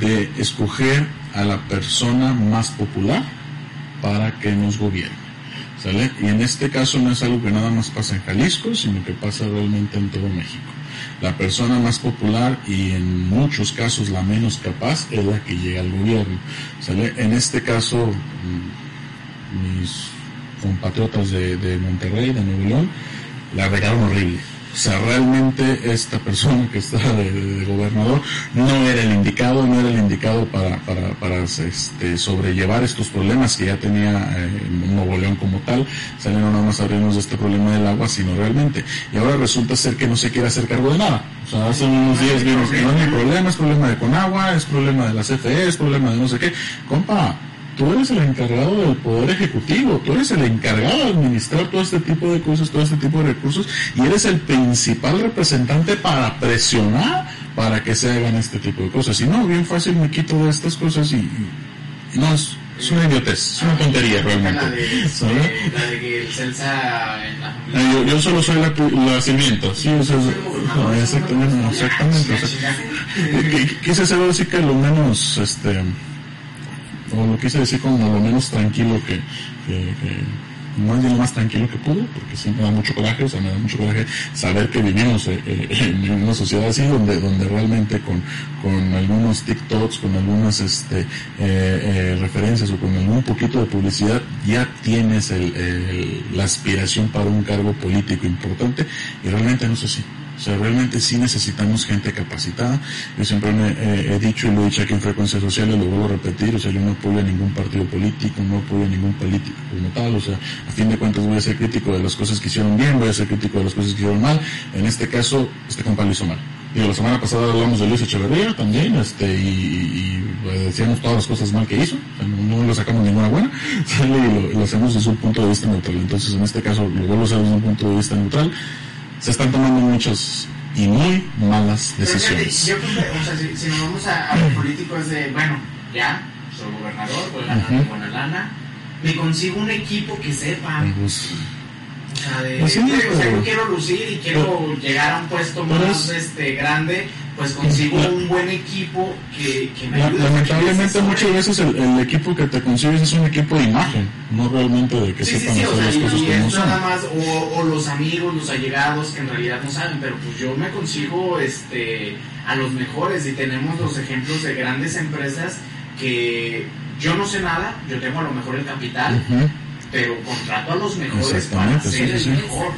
de escoger a la persona más popular para que nos gobierne. ¿Sale? Y en este caso no es algo que nada más pasa en Jalisco, sino que pasa realmente en todo México la persona más popular y en muchos casos la menos capaz es la que llega al gobierno. En este caso, mm, mis compatriotas de, de Monterrey, de Nuevo León, la regaron horrible o sea, realmente esta persona que está de, gobernador no era el indicado, no era el indicado para, para, para este, sobrellevar estos problemas que ya tenía eh, Nuevo León como tal. salieron nada más abrirnos de este problema del agua, sino realmente. Y ahora resulta ser que no se quiere hacer cargo de nada. O sea, hace unos días vimos que no hay problema, es problema de Conagua, es problema de la CFE, es problema de no sé qué. Compa, tú eres el encargado del poder ejecutivo, tú eres el encargado de administrar todo este tipo de cosas, todo este tipo de recursos, y eres el principal representante para presionar para que se hagan este tipo de cosas. Y no, bien fácil me quito de estas cosas y, no, es, una idiotez, es una tontería realmente. La de, la de que el Celsa en la familia... yo, yo, solo soy la, la sirvienta, sí, o sea, no, exactamente, exactamente. O sea, quise saber así que lo menos, este o lo quise decir como lo menos tranquilo que, que, más lo más tranquilo que pudo, porque sí me da mucho coraje, o sea, me da mucho coraje saber que vivimos eh, eh, en una sociedad así, donde, donde realmente con, con algunos TikToks, con algunas este, eh, referencias o con algún poquito de publicidad, ya tienes el, la aspiración para un cargo político importante, y realmente no es así. O sea, realmente sí necesitamos gente capacitada. Yo siempre me, eh, he dicho y lo he dicho aquí en Frecuencias Sociales, lo vuelvo a repetir, o sea, yo no apoyo a ningún partido político, no apoyo a ningún político como tal, o sea, a fin de cuentas voy a ser crítico de las cosas que hicieron bien, voy a ser crítico de las cosas que hicieron mal. En este caso, este compa lo hizo mal. Y la semana pasada hablamos de Luis Echeverría también, este, y, pues, decíamos todas las cosas mal que hizo, no, le sacamos ninguna buena, y lo, hacemos desde un punto de vista neutral. Entonces, en este caso, lo vuelvo a hacer desde un punto de vista neutral se están tomando muchas y muy malas Pero decisiones. Yo creo que, o sea, si, si nos vamos a, a lo político es de, bueno, ya, soy gobernador, voy ganando buena lana, me consigo un equipo que sepa, o sea, de, Pues sí, o sea, pero- yo quiero lucir y quiero llegar a un puesto más es- este, grande, pues consigo La- un buen equipo que, que me ayude. lamentablemente muchas veces el, el equipo que te consigues es un equipo de imagen, no realmente de que Sí, sí, sepan sí, o hacer sea, las cosas como es son. nada más, o, o los amigos, los allegados que en realidad no saben, pero pues yo me consigo este a los mejores y tenemos los ejemplos de grandes empresas que yo no sé nada, yo tengo a lo mejor el capital, Ujú. pero contrato a los mejores para ser sí, el sí, sí. mejor.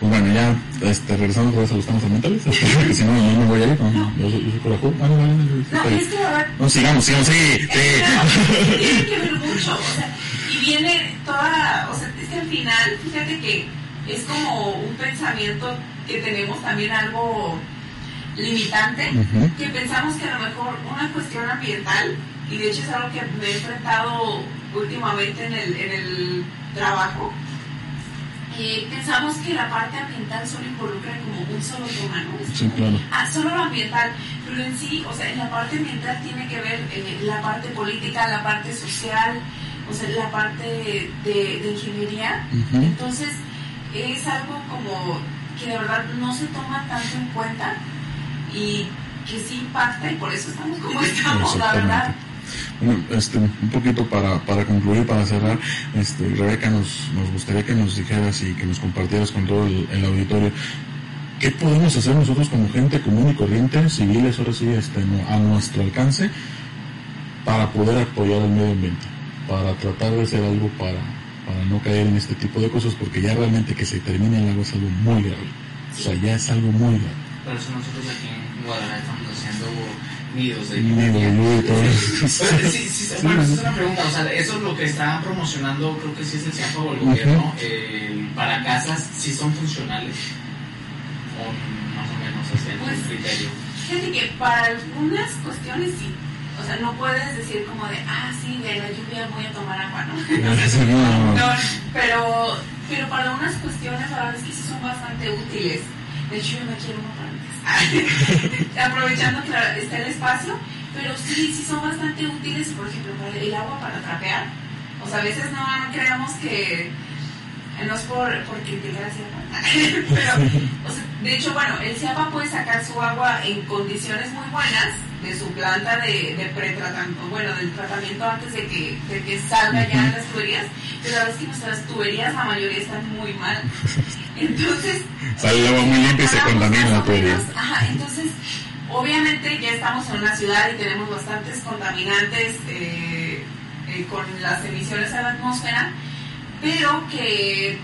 Pues bueno, ya este, regresando otra vez a los temas ambientales, si no, no me voy a ir, no, no, yo soy, yo. Ah, no, no, no, no, sigamos, sigamos, sí, sí. tiene que ver mucho, o sea, y viene toda, o sea, es que al final, fíjate que es como un pensamiento que tenemos también algo limitante, que pensamos que a lo mejor una cuestión ambiental, y de hecho es algo que me he enfrentado últimamente en el, en el trabajo, eh, pensamos que la parte ambiental solo involucra como un solo tema, ¿no? Sí, claro. Ah, solo lo ambiental, pero en sí, o sea, en la parte ambiental tiene que ver eh, la parte política, la parte social, o sea, la parte de, de ingeniería. Entonces, es algo como que de verdad no se toma tanto en cuenta y que sí impacta y por eso estamos como estamos, la verdad. Bueno, este, un poquito para, para concluir, para cerrar, este, Rebeca, nos, nos gustaría que nos dijeras y que nos compartieras con todo el, el auditorio, ¿qué podemos hacer nosotros como gente común y corriente, civiles, ahora sí, este, a nuestro alcance, para poder apoyar al medio ambiente? Para tratar de hacer algo para, para no caer en este tipo de cosas, porque ya realmente que se termine el agua es algo muy grave. O sea, ya es algo muy grave. Por eso nosotros aquí en Guadalajara estamos haciendo nidos de sí, sí, bueno, esa es una pregunta, o sea, eso es lo que está promocionando, creo que sí es el CIAPA o el gobierno, el para casas, si son funcionales, o más o menos, sea, en Pues, criterio. Fíjate que para algunas cuestiones sí. O sea, no puedes decir como de, ah, sí, de la lluvia voy a tomar agua, ¿no? Sí, no, no, no. No, pero, pero para unas cuestiones, la verdad es que sí son bastante útiles. De hecho, yo me quiero casa. Aprovechando que está el espacio, pero sí, sí son bastante útiles, por ejemplo, el agua para trapear. O sea, a veces no, no creamos que no es por, por criticar a Ciapa, pero, de hecho, bueno, el Ciapa puede sacar su agua en condiciones muy buenas de su planta de, de pretratamiento, bueno, del tratamiento antes de que, de que salga ya en las tuberías, pero la verdad es que nuestras tuberías, la mayoría están muy mal. Entonces, Sale el agua muy limpia y se contamina la tubería. Ajá, entonces, obviamente ya estamos en una ciudad y tenemos bastantes contaminantes eh, eh, con las emisiones a la atmósfera, pero que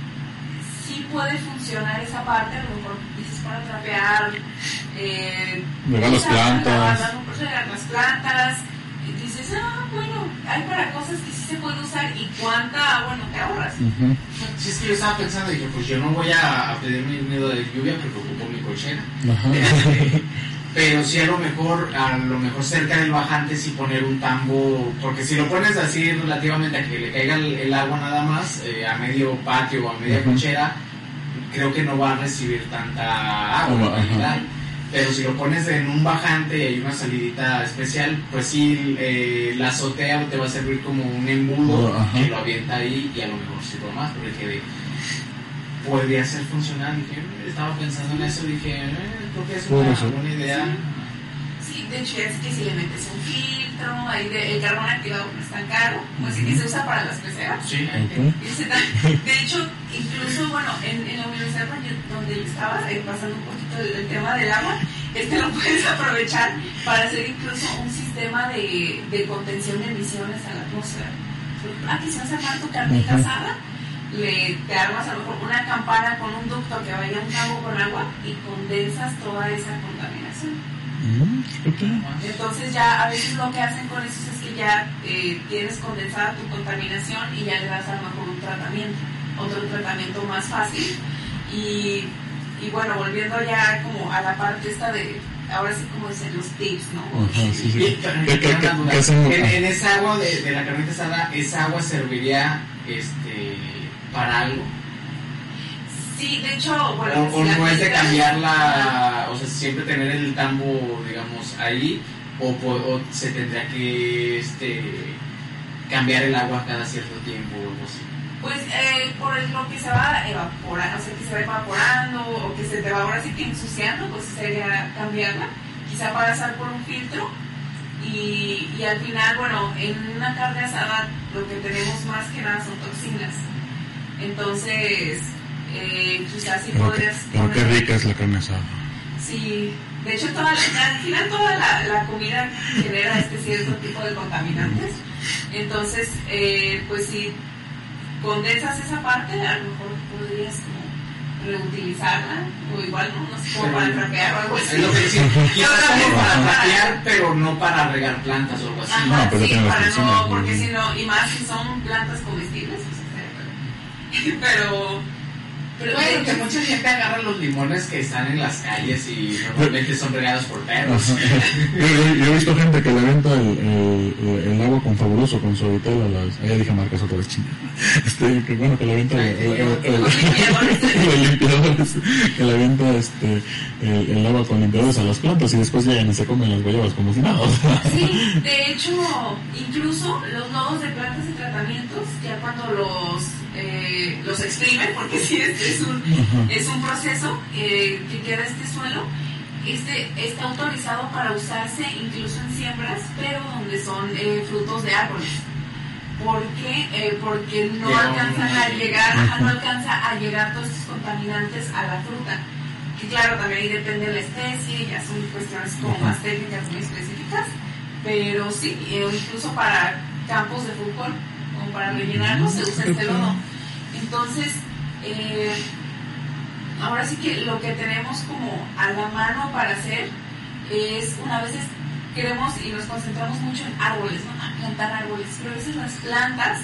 sí puede funcionar esa parte, a lo mejor para trapear, eh, Regar las plantas. lavar, las plantas, y dices, ah, bueno, hay para cosas que sí se puede usar y cuánta agua no te ahorras. Ujú. Sí, es que yo estaba pensando, dije, pues yo no voy a, a pedir mi nido de lluvia porque ocupo mi cochera. Pero sí a lo mejor, a lo mejor cerca del bajante sí poner un tambo, porque si lo pones así relativamente a que le caiga el, el agua nada más, eh, a medio patio o a media cochera, creo que no va a recibir tanta agua en realidad. Pero si lo pones en un bajante y hay una salidita especial, pues sí, eh, la azotea te va a servir como un embudo que lo avienta ahí y a lo mejor sirve más, pero dije, podría ser funcional. Dije, estaba pensando en eso, dije, eh, creo que es una buena idea. Sí, de hecho es que si le metes un filtro, ahí de- el carbón activado no es tan caro, pues sí que se usa para las peceras. Sí, se De hecho, incluso, bueno, en, en la universidad donde yo, estaba, eh, pasando un poquito el, el tema del agua, este lo puedes aprovechar para hacer incluso un sistema de, de contención de emisiones a la atmósfera. Ah, quisieras armar tu carnita asada, le, te armas a lo mejor una campana con un ducto que vaya un cabo con agua y condensas toda esa contaminación. Mm. Entonces ya a veces lo que hacen con eso es que ya eh, tienes condensada tu contaminación y ya le das a lo mejor un tratamiento, otro tratamiento más fácil. Y, y bueno, volviendo ya como a la parte esta de, ahora sí como dicen los tips, ¿no? En, en esa agua de, de la carnita asada, ¿esa agua serviría este, para algo? Sí, de hecho, bueno. O, o no es de cambiarla, o sea, siempre tener el tambo, digamos, ahí, o, o se tendría que este, cambiar el agua cada cierto tiempo o algo así. Pues eh, por lo que se va evaporando, o sea, que se va evaporando o que se te va ahora sí que ensuciando, pues sería cambiarla. Quizá pasar por un filtro y, y al final, bueno, en una carne asada lo que tenemos más que nada son toxinas. Entonces, eh, quizás sí Pero, podrías... qué- pero qué poner- rica es la carne asada. Sí, de hecho toda la, al final toda la, la comida genera este cierto tipo de contaminantes. Entonces, eh, pues si condensas esa parte, a lo mejor podrías como reutilizarla o igual, ¿no? No sé, como para trapear o algo así. Es lo que decía, quizás Otra como vez, para trapear, pero no para regar plantas o algo así. Ajá, No, pero sí, para no, ¿no? porque si no, y más si son plantas comestibles, pues pero... Pero Bueno, que mucha gente agarra los limones que están en las calles y normalmente son regados por perros. Yo, he visto gente que le avienta el, el, el agua con fabuloso, con suavitel a las. Ah, ya dije marcas otra vez chinga. Este, que bueno, que le avienta el, que le avienta este, el, agua con limpiadores a las plantas y después llegan y se comen las guayabas como si nada. Sí, de hecho, incluso los nodos de plantas de tratamientos, ya cuando los, eh, los exprimen, porque sí, este es un, es un proceso eh, que queda este suelo, este está autorizado para usarse incluso en siembras, pero donde son eh, frutos de árboles. ¿Por qué? Eh, porque no alcanzan a llegar, no alcanza a llegar todos estos contaminantes a la fruta. Que claro, también ahí depende de la especie, ya son cuestiones como más técnicas, muy específicas, pero sí, eh, incluso para campos de fútbol, como para rellenarlos, se usa este lodo. Entonces, eh, ahora sí que lo que tenemos como a la mano para hacer es, una vez queremos y nos concentramos mucho en árboles, ¿no? Plantar árboles, pero a veces las plantas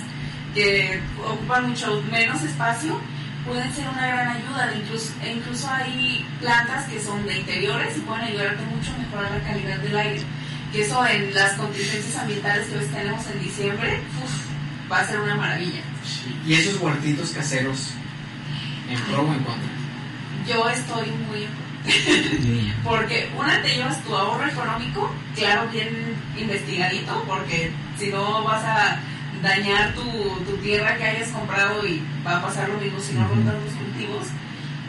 que ocupan mucho menos espacio pueden ser una gran ayuda, incluso, e incluso hay plantas que son de interiores y pueden ayudarte mucho a mejorar la calidad del aire. Que eso en las contingencias ambientales que hoy tenemos en diciembre, uf, va a ser una maravilla. Y esos huertitos caseros, ¿en pro o en contra? Yo estoy muy porque una te llevas tu ahorro económico, claro, bien investigadito, porque si no vas a dañar tu, tu tierra que hayas comprado y va a pasar lo mismo si no rotas los cultivos.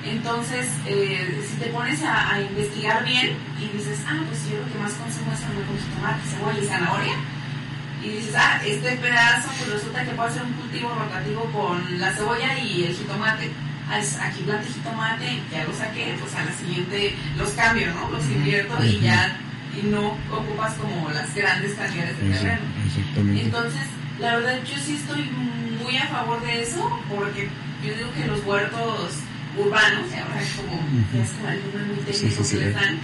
Entonces, eh, si te pones a, a investigar bien y dices, ah, pues yo lo que más consumo es a lo mejor tomate, cebolla y zanahoria, y dices, ah, este pedazo, pues resulta que puede ser un cultivo rotativo con la cebolla y el jitomate. Aquí planté jitomate, ya lo saqué, pues a la siguiente los cambio, ¿no? Los invierto y ya y no ocupas como las grandes cantidades de terreno. Entonces, la verdad, yo sí estoy muy a favor de eso, porque yo digo que los huertos urbanos, y ahora es como, ya es como muy técnico sí, sí. que les dan,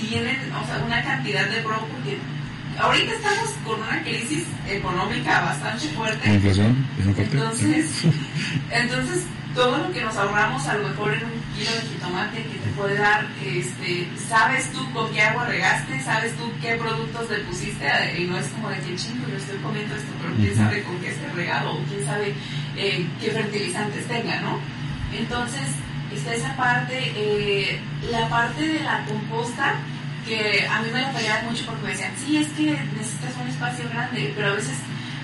tienen, o sea, una cantidad de porque ahorita estamos con una crisis económica bastante La fuerte, inflación, es un fuerte. entonces, entonces todo lo que nos ahorramos a lo mejor en un kilo de jitomate que te puede dar, este, sabes tú con qué agua regaste, sabes tú qué productos le pusiste y no es como de que chingo, yo estoy comiendo esto, pero quién sabe con qué esté regado o quién sabe eh, qué fertilizantes tenga, ¿no? Entonces, está esa parte, eh, la parte de la composta, que a mí me la peleaban mucho porque me decían, sí, es que necesitas un espacio grande, pero a veces,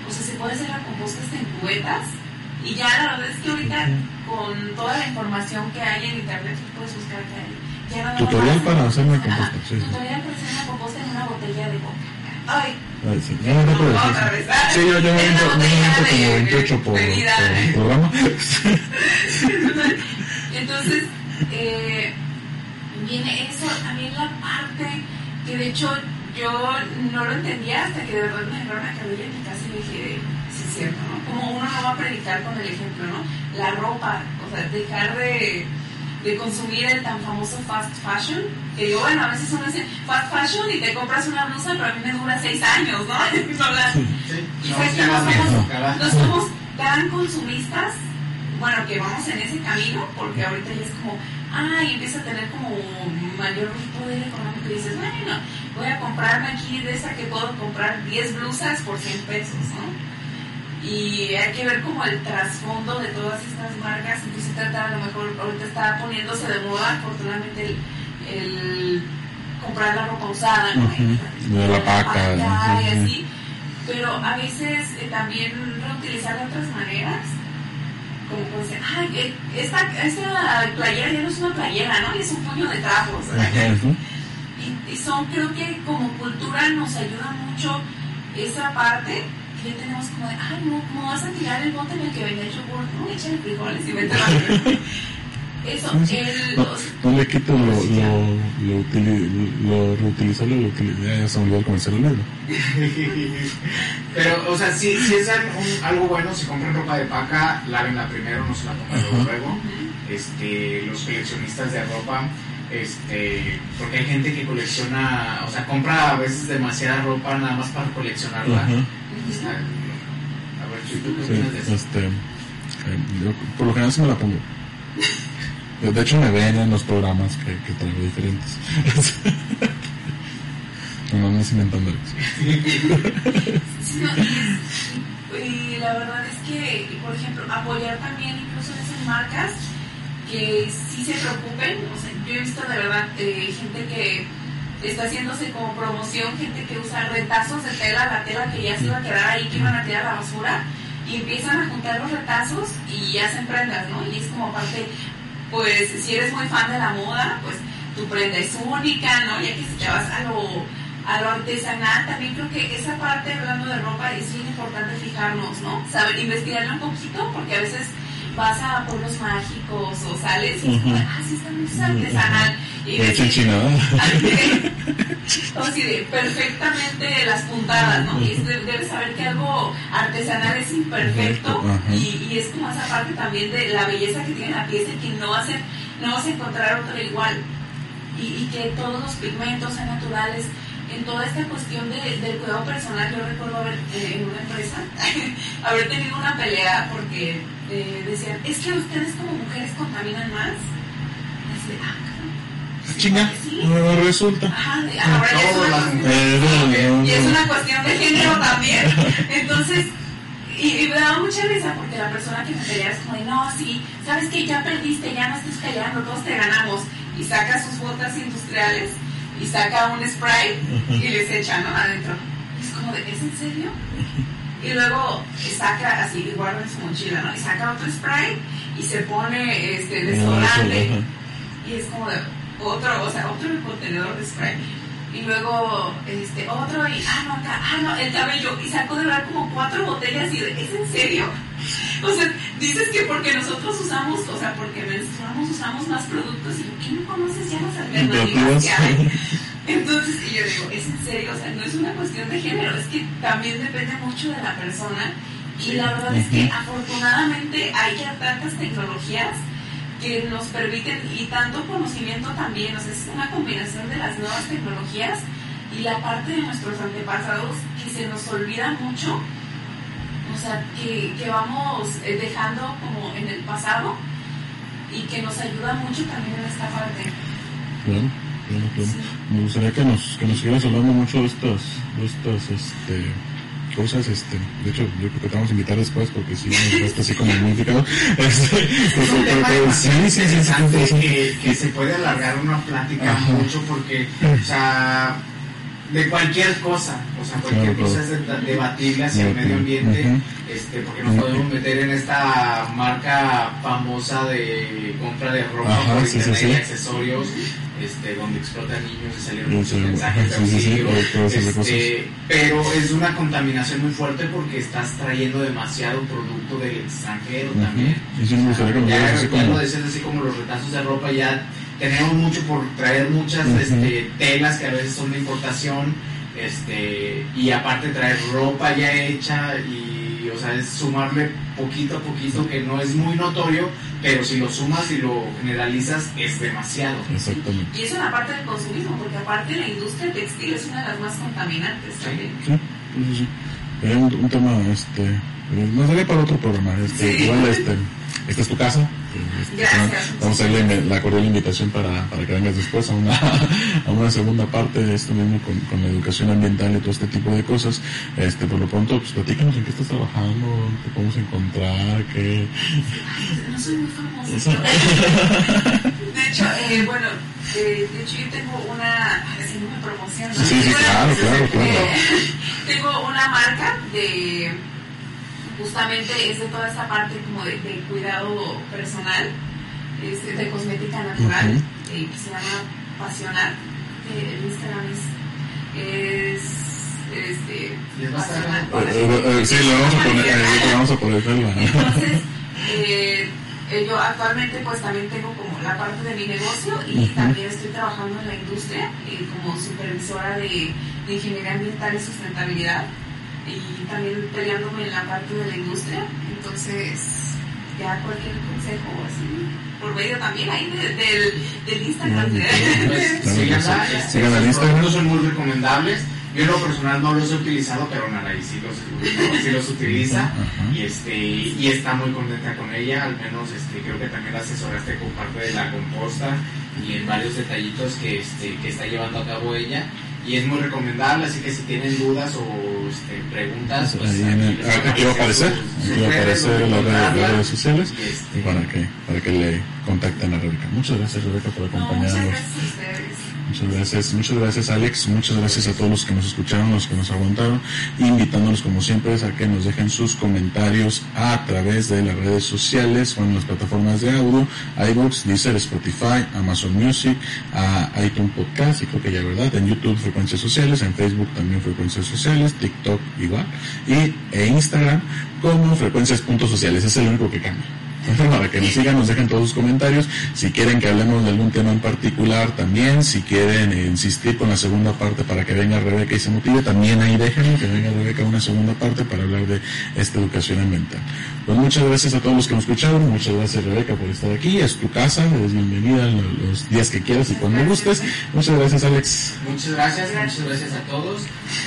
o sea, se puede hacer la composta hasta en cubetas, y ya la verdad es que ahorita, con toda la información que hay en internet, tú puedes buscar que hay. Ya más Tutorial para hacer una composta, sí. Tutorial para hacer una composta en una botella de coca. Ay, Ay, sí, ya no vez. Sí, yo, yo me botella como de 28 por, por programa. Entonces, eh, viene eso, también la parte que de hecho yo no lo entendía hasta que de verdad me agarraron a cabella en mi casa y dije, sí es cierto, ¿no? Como uno no va a predicar con el ejemplo, ¿no? La ropa, o sea, dejar de, de consumir el tan famoso fast fashion, que digo, bueno, a veces uno dice fast fashion y te compras una blusa, pero a mí me dura seis años, ¿no? La- Sí, y no, ya no somos, no somos tan consumistas, bueno, que vamos en ese camino, porque ahorita ya es como, ah, y empieza a tener como mayor poder económico y dices, bueno, voy a comprarme aquí de esa que puedo comprar 10 blusas por 100 pesos, ¿no? y hay que ver como el trasfondo de todas estas marcas. A lo mejor, ahorita está poniéndose de moda, afortunadamente, el, el comprar la ropa usada, ¿no? Ujú, de la paca, y así. Pero a veces eh, también reutilizar de otras maneras. Como pues, ay, eh, esta, esta playera ya no es una playera, ¿no? Es un puño de trapos. Y, y son, creo que como cultura nos ayuda mucho esa parte que ya tenemos como de, ay, no, ¿cómo vas a tirar el bote en el que venía el yogur? No, échale frijoles y vete a la Eso, el, No, no le quito lo, lo, lo, utili- lo reutilizable, lo utili- ya, ya se olvidó el comercial negro. Pero, o sea, si, si es algo, un- algo bueno, si compran ropa de paca, lávenla primero, no se la pongan luego. Este, los coleccionistas de ropa, este, porque hay gente que colecciona, o sea, compra a veces demasiada ropa nada más para coleccionarla. Ajá. Está- a ver, ¿tú qué Sí, opinas de eso? este, eh, yo por lo general sí me la pongo. De hecho me ven en los programas que, que traigo diferentes. no, es inventando. No, y, la verdad es que, por ejemplo, apoyar también incluso esas marcas que sí se preocupen. O sea, yo he visto de verdad eh, gente que está haciéndose como promoción, gente que usa retazos de tela, la tela que ya se iba a quedar ahí, que iban a tirar a la basura, y empiezan a juntar los retazos y hacen prendas, ¿no? Y es como parte, pues, si eres muy fan de la moda, pues tu prenda es única, ¿no? Ya que si te vas a lo a lo artesanal, también creo que esa parte, hablando de ropa, es bien importante fijarnos, ¿no? Saber, investigarlo un poquito, porque a veces vas a pueblos mágicos o sales y es como, ah, sí, está muy artesanal. Y De hecho, decir- chinada. o así de perfectamente las puntadas, ¿no? Y es de- debes saber que algo artesanal es imperfecto y, y es como esa parte también de la belleza que tiene la pieza y que no vas a, no vas a encontrar otra igual. Y, y que todos los pigmentos sean naturales. En toda esta cuestión de- del cuidado personal, yo recuerdo haber eh, en una empresa haber tenido una pelea porque eh, decían, es que ustedes como mujeres contaminan más. Ah. Chinga, no resulta. Eh, y es una cuestión de género también. Entonces, y, y me daba mucha risa porque la persona que me peleaba es como de, no, sí, sabes que ya perdiste, ya no estés peleando, todos te ganamos. Y saca sus botas industriales y saca un spray y les echa, ¿no? Adentro. Y es como de, ¿es en serio? Y luego saca así, guarda en su mochila, ¿no? Y saca otro spray y se pone este desodorante. Y es como de otro, o sea, otro contenedor de spray. Y luego, este, otro, y, ah, no, acá, ah, no, el cabello. Y sacó de verdad como cuatro botellas y de, ¿es en serio? O sea, dices que porque nosotros usamos, o sea, porque menstruamos usamos más productos y ¿por qué no conoces ya las alternativas que hay? Entonces, y yo digo, ¿es en serio? O sea, no es una cuestión de género, es que también depende mucho de la persona. Y la verdad es que afortunadamente hay ya tantas tecnologías que nos permiten y tanto conocimiento también, o sea, es una combinación de las nuevas tecnologías y la parte de nuestros antepasados que se nos olvida mucho, o sea, que, que vamos eh, dejando como en el pasado y que nos ayuda mucho también en esta parte. Claro, claro, claro. Sí. Me gustaría que nos, que nos siguieras hablando mucho de estas, de estas, este, cosas, este, de hecho, yo creo que te vamos a invitar después porque sí, nos está así como muy picado. Este, Es un tema porque- sí, sí, sí, sí, sí, sí. que, que se puede alargar una plática Ajá. mucho porque, o sea, de cualquier cosa, o sea, cualquier cosa es de- debatible hacia el medio ambiente, este, porque nos podemos meter en esta marca famosa de compra de ropa Ajá, por sí, internet y accesorios, este, donde explotan niños y salieron muchos mensajes de auxilio, este, pero es una contaminación muy fuerte porque estás trayendo demasiado producto del extranjero también. Que nos Ya, ya como- lo decías así como los retazos de ropa, ya tenemos mucho por traer muchas este, telas que a veces son de importación, este, y aparte traer ropa ya hecha y, o sea, es sumarle poquito a poquito que no es muy notorio, pero si lo sumas y lo generalizas es demasiado. Exactamente. Y eso en la parte del consumismo, porque aparte la industria textil es una de las más contaminantes también. Sí, sí, sí. Sería un, un tema, este, nos daría para otro programa. Este, Sí. Igual, este, esta es tu casa, Gracias. vamos a darle la cordial invitación para, para que vengas después a una, a una segunda parte de esto mismo con, con la educación ambiental y todo este tipo de cosas. Este, por lo pronto, pues platícanos en qué estás trabajando, qué podemos encontrar, qué... No soy muy famosa. De hecho, eh, bueno, eh, de hecho yo tengo una, si no me promociono. Sí, sí, claro, claro, claro. Eh, tengo una marca de, justamente es de toda esta parte como de, de cuidado personal, es de cosmética natural, eh, que se llama Pasional, el Instagram es, es este, a. Eh, eh, eh, sí, lo vamos a poner, eh, lo vamos a poner la- Entonces, eh, eh, yo actualmente pues también tengo como la parte de mi negocio y también estoy trabajando en la industria eh, como supervisora de, de ingeniería ambiental y sustentabilidad y también peleándome en la parte de la industria. Entonces, ya cualquier consejo así, por medio también ahí de- del, del Instagram. Sigan al los Instagram. productos son muy recomendables. Yo en lo personal no los he utilizado, pero Naray sí los, sí los utiliza y este y está muy contenta con ella, al menos este creo que también la asesoraste con parte de la composta y en varios detallitos que este que está llevando a cabo ella y es muy recomendable, así que si tienen dudas o este, preguntas, pues, Ahí en ah, aquí va a aparecer, sus- aquí va a redes aparecer donde las redes, sociales Y, este, para que, para que le contacten a Rebeca. Muchas gracias Rebeca por No, acompañarnos. gracias a ustedes. Muchas gracias, muchas gracias Alex, muchas gracias a todos los que nos escucharon, los que nos aguantaron, invitándolos como siempre a que nos dejen sus comentarios a través de las redes sociales o en las plataformas de audio, iBooks, Deezer, Spotify, Amazon Music, a iTunes Podcast, y creo que ya verdad, en YouTube Frecuencias Sociales, en Facebook también Frecuencias Sociales, TikTok igual, y e Instagram como Frecuencias.sociales, es el único que cambia. Para que nos sigan, nos dejen todos sus comentarios. Si quieren que hablemos de algún tema en particular, también. Si quieren insistir con la segunda parte para que venga Rebeca y se motive, también ahí déjenlo, que venga Rebeca una segunda parte para hablar de esta educación ambiental. Pues muchas gracias a todos los que nos escucharon. Muchas gracias Rebeca por estar aquí. Es tu casa, eres bienvenida lo- los días que quieras y cuando gustes. Muchas gracias Alex. Muchas gracias, muchas gracias a todos.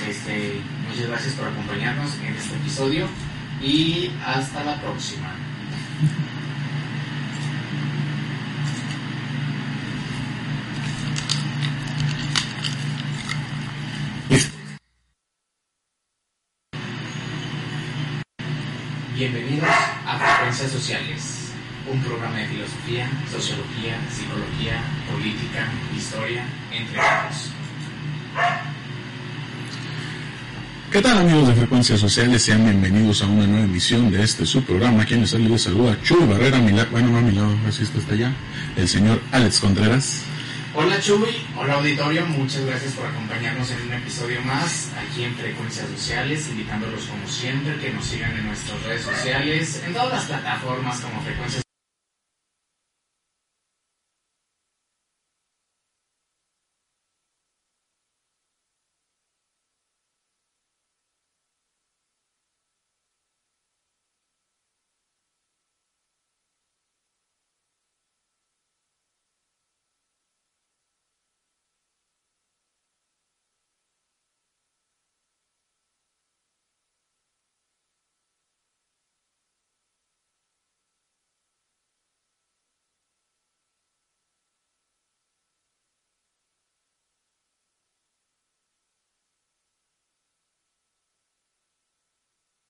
Este, muchas gracias por acompañarnos en este episodio y hasta la próxima. A Frecuencias Sociales, un programa de filosofía, sociología, psicología, política, historia, entre otros. ¿Qué tal amigos de Frecuencias Sociales? Sean bienvenidos a una nueva emisión de este su programa. Quien les saluda, saluda Chuy Barrera, mi bueno, no a mi lado, así está allá, el señor Alex Contreras. Hola Chuy, hola auditorio, muchas gracias por acompañarnos en un episodio más aquí en Frecuencias Sociales, invitándolos como siempre que nos sigan en nuestras redes sociales, en todas las plataformas como Frecuencias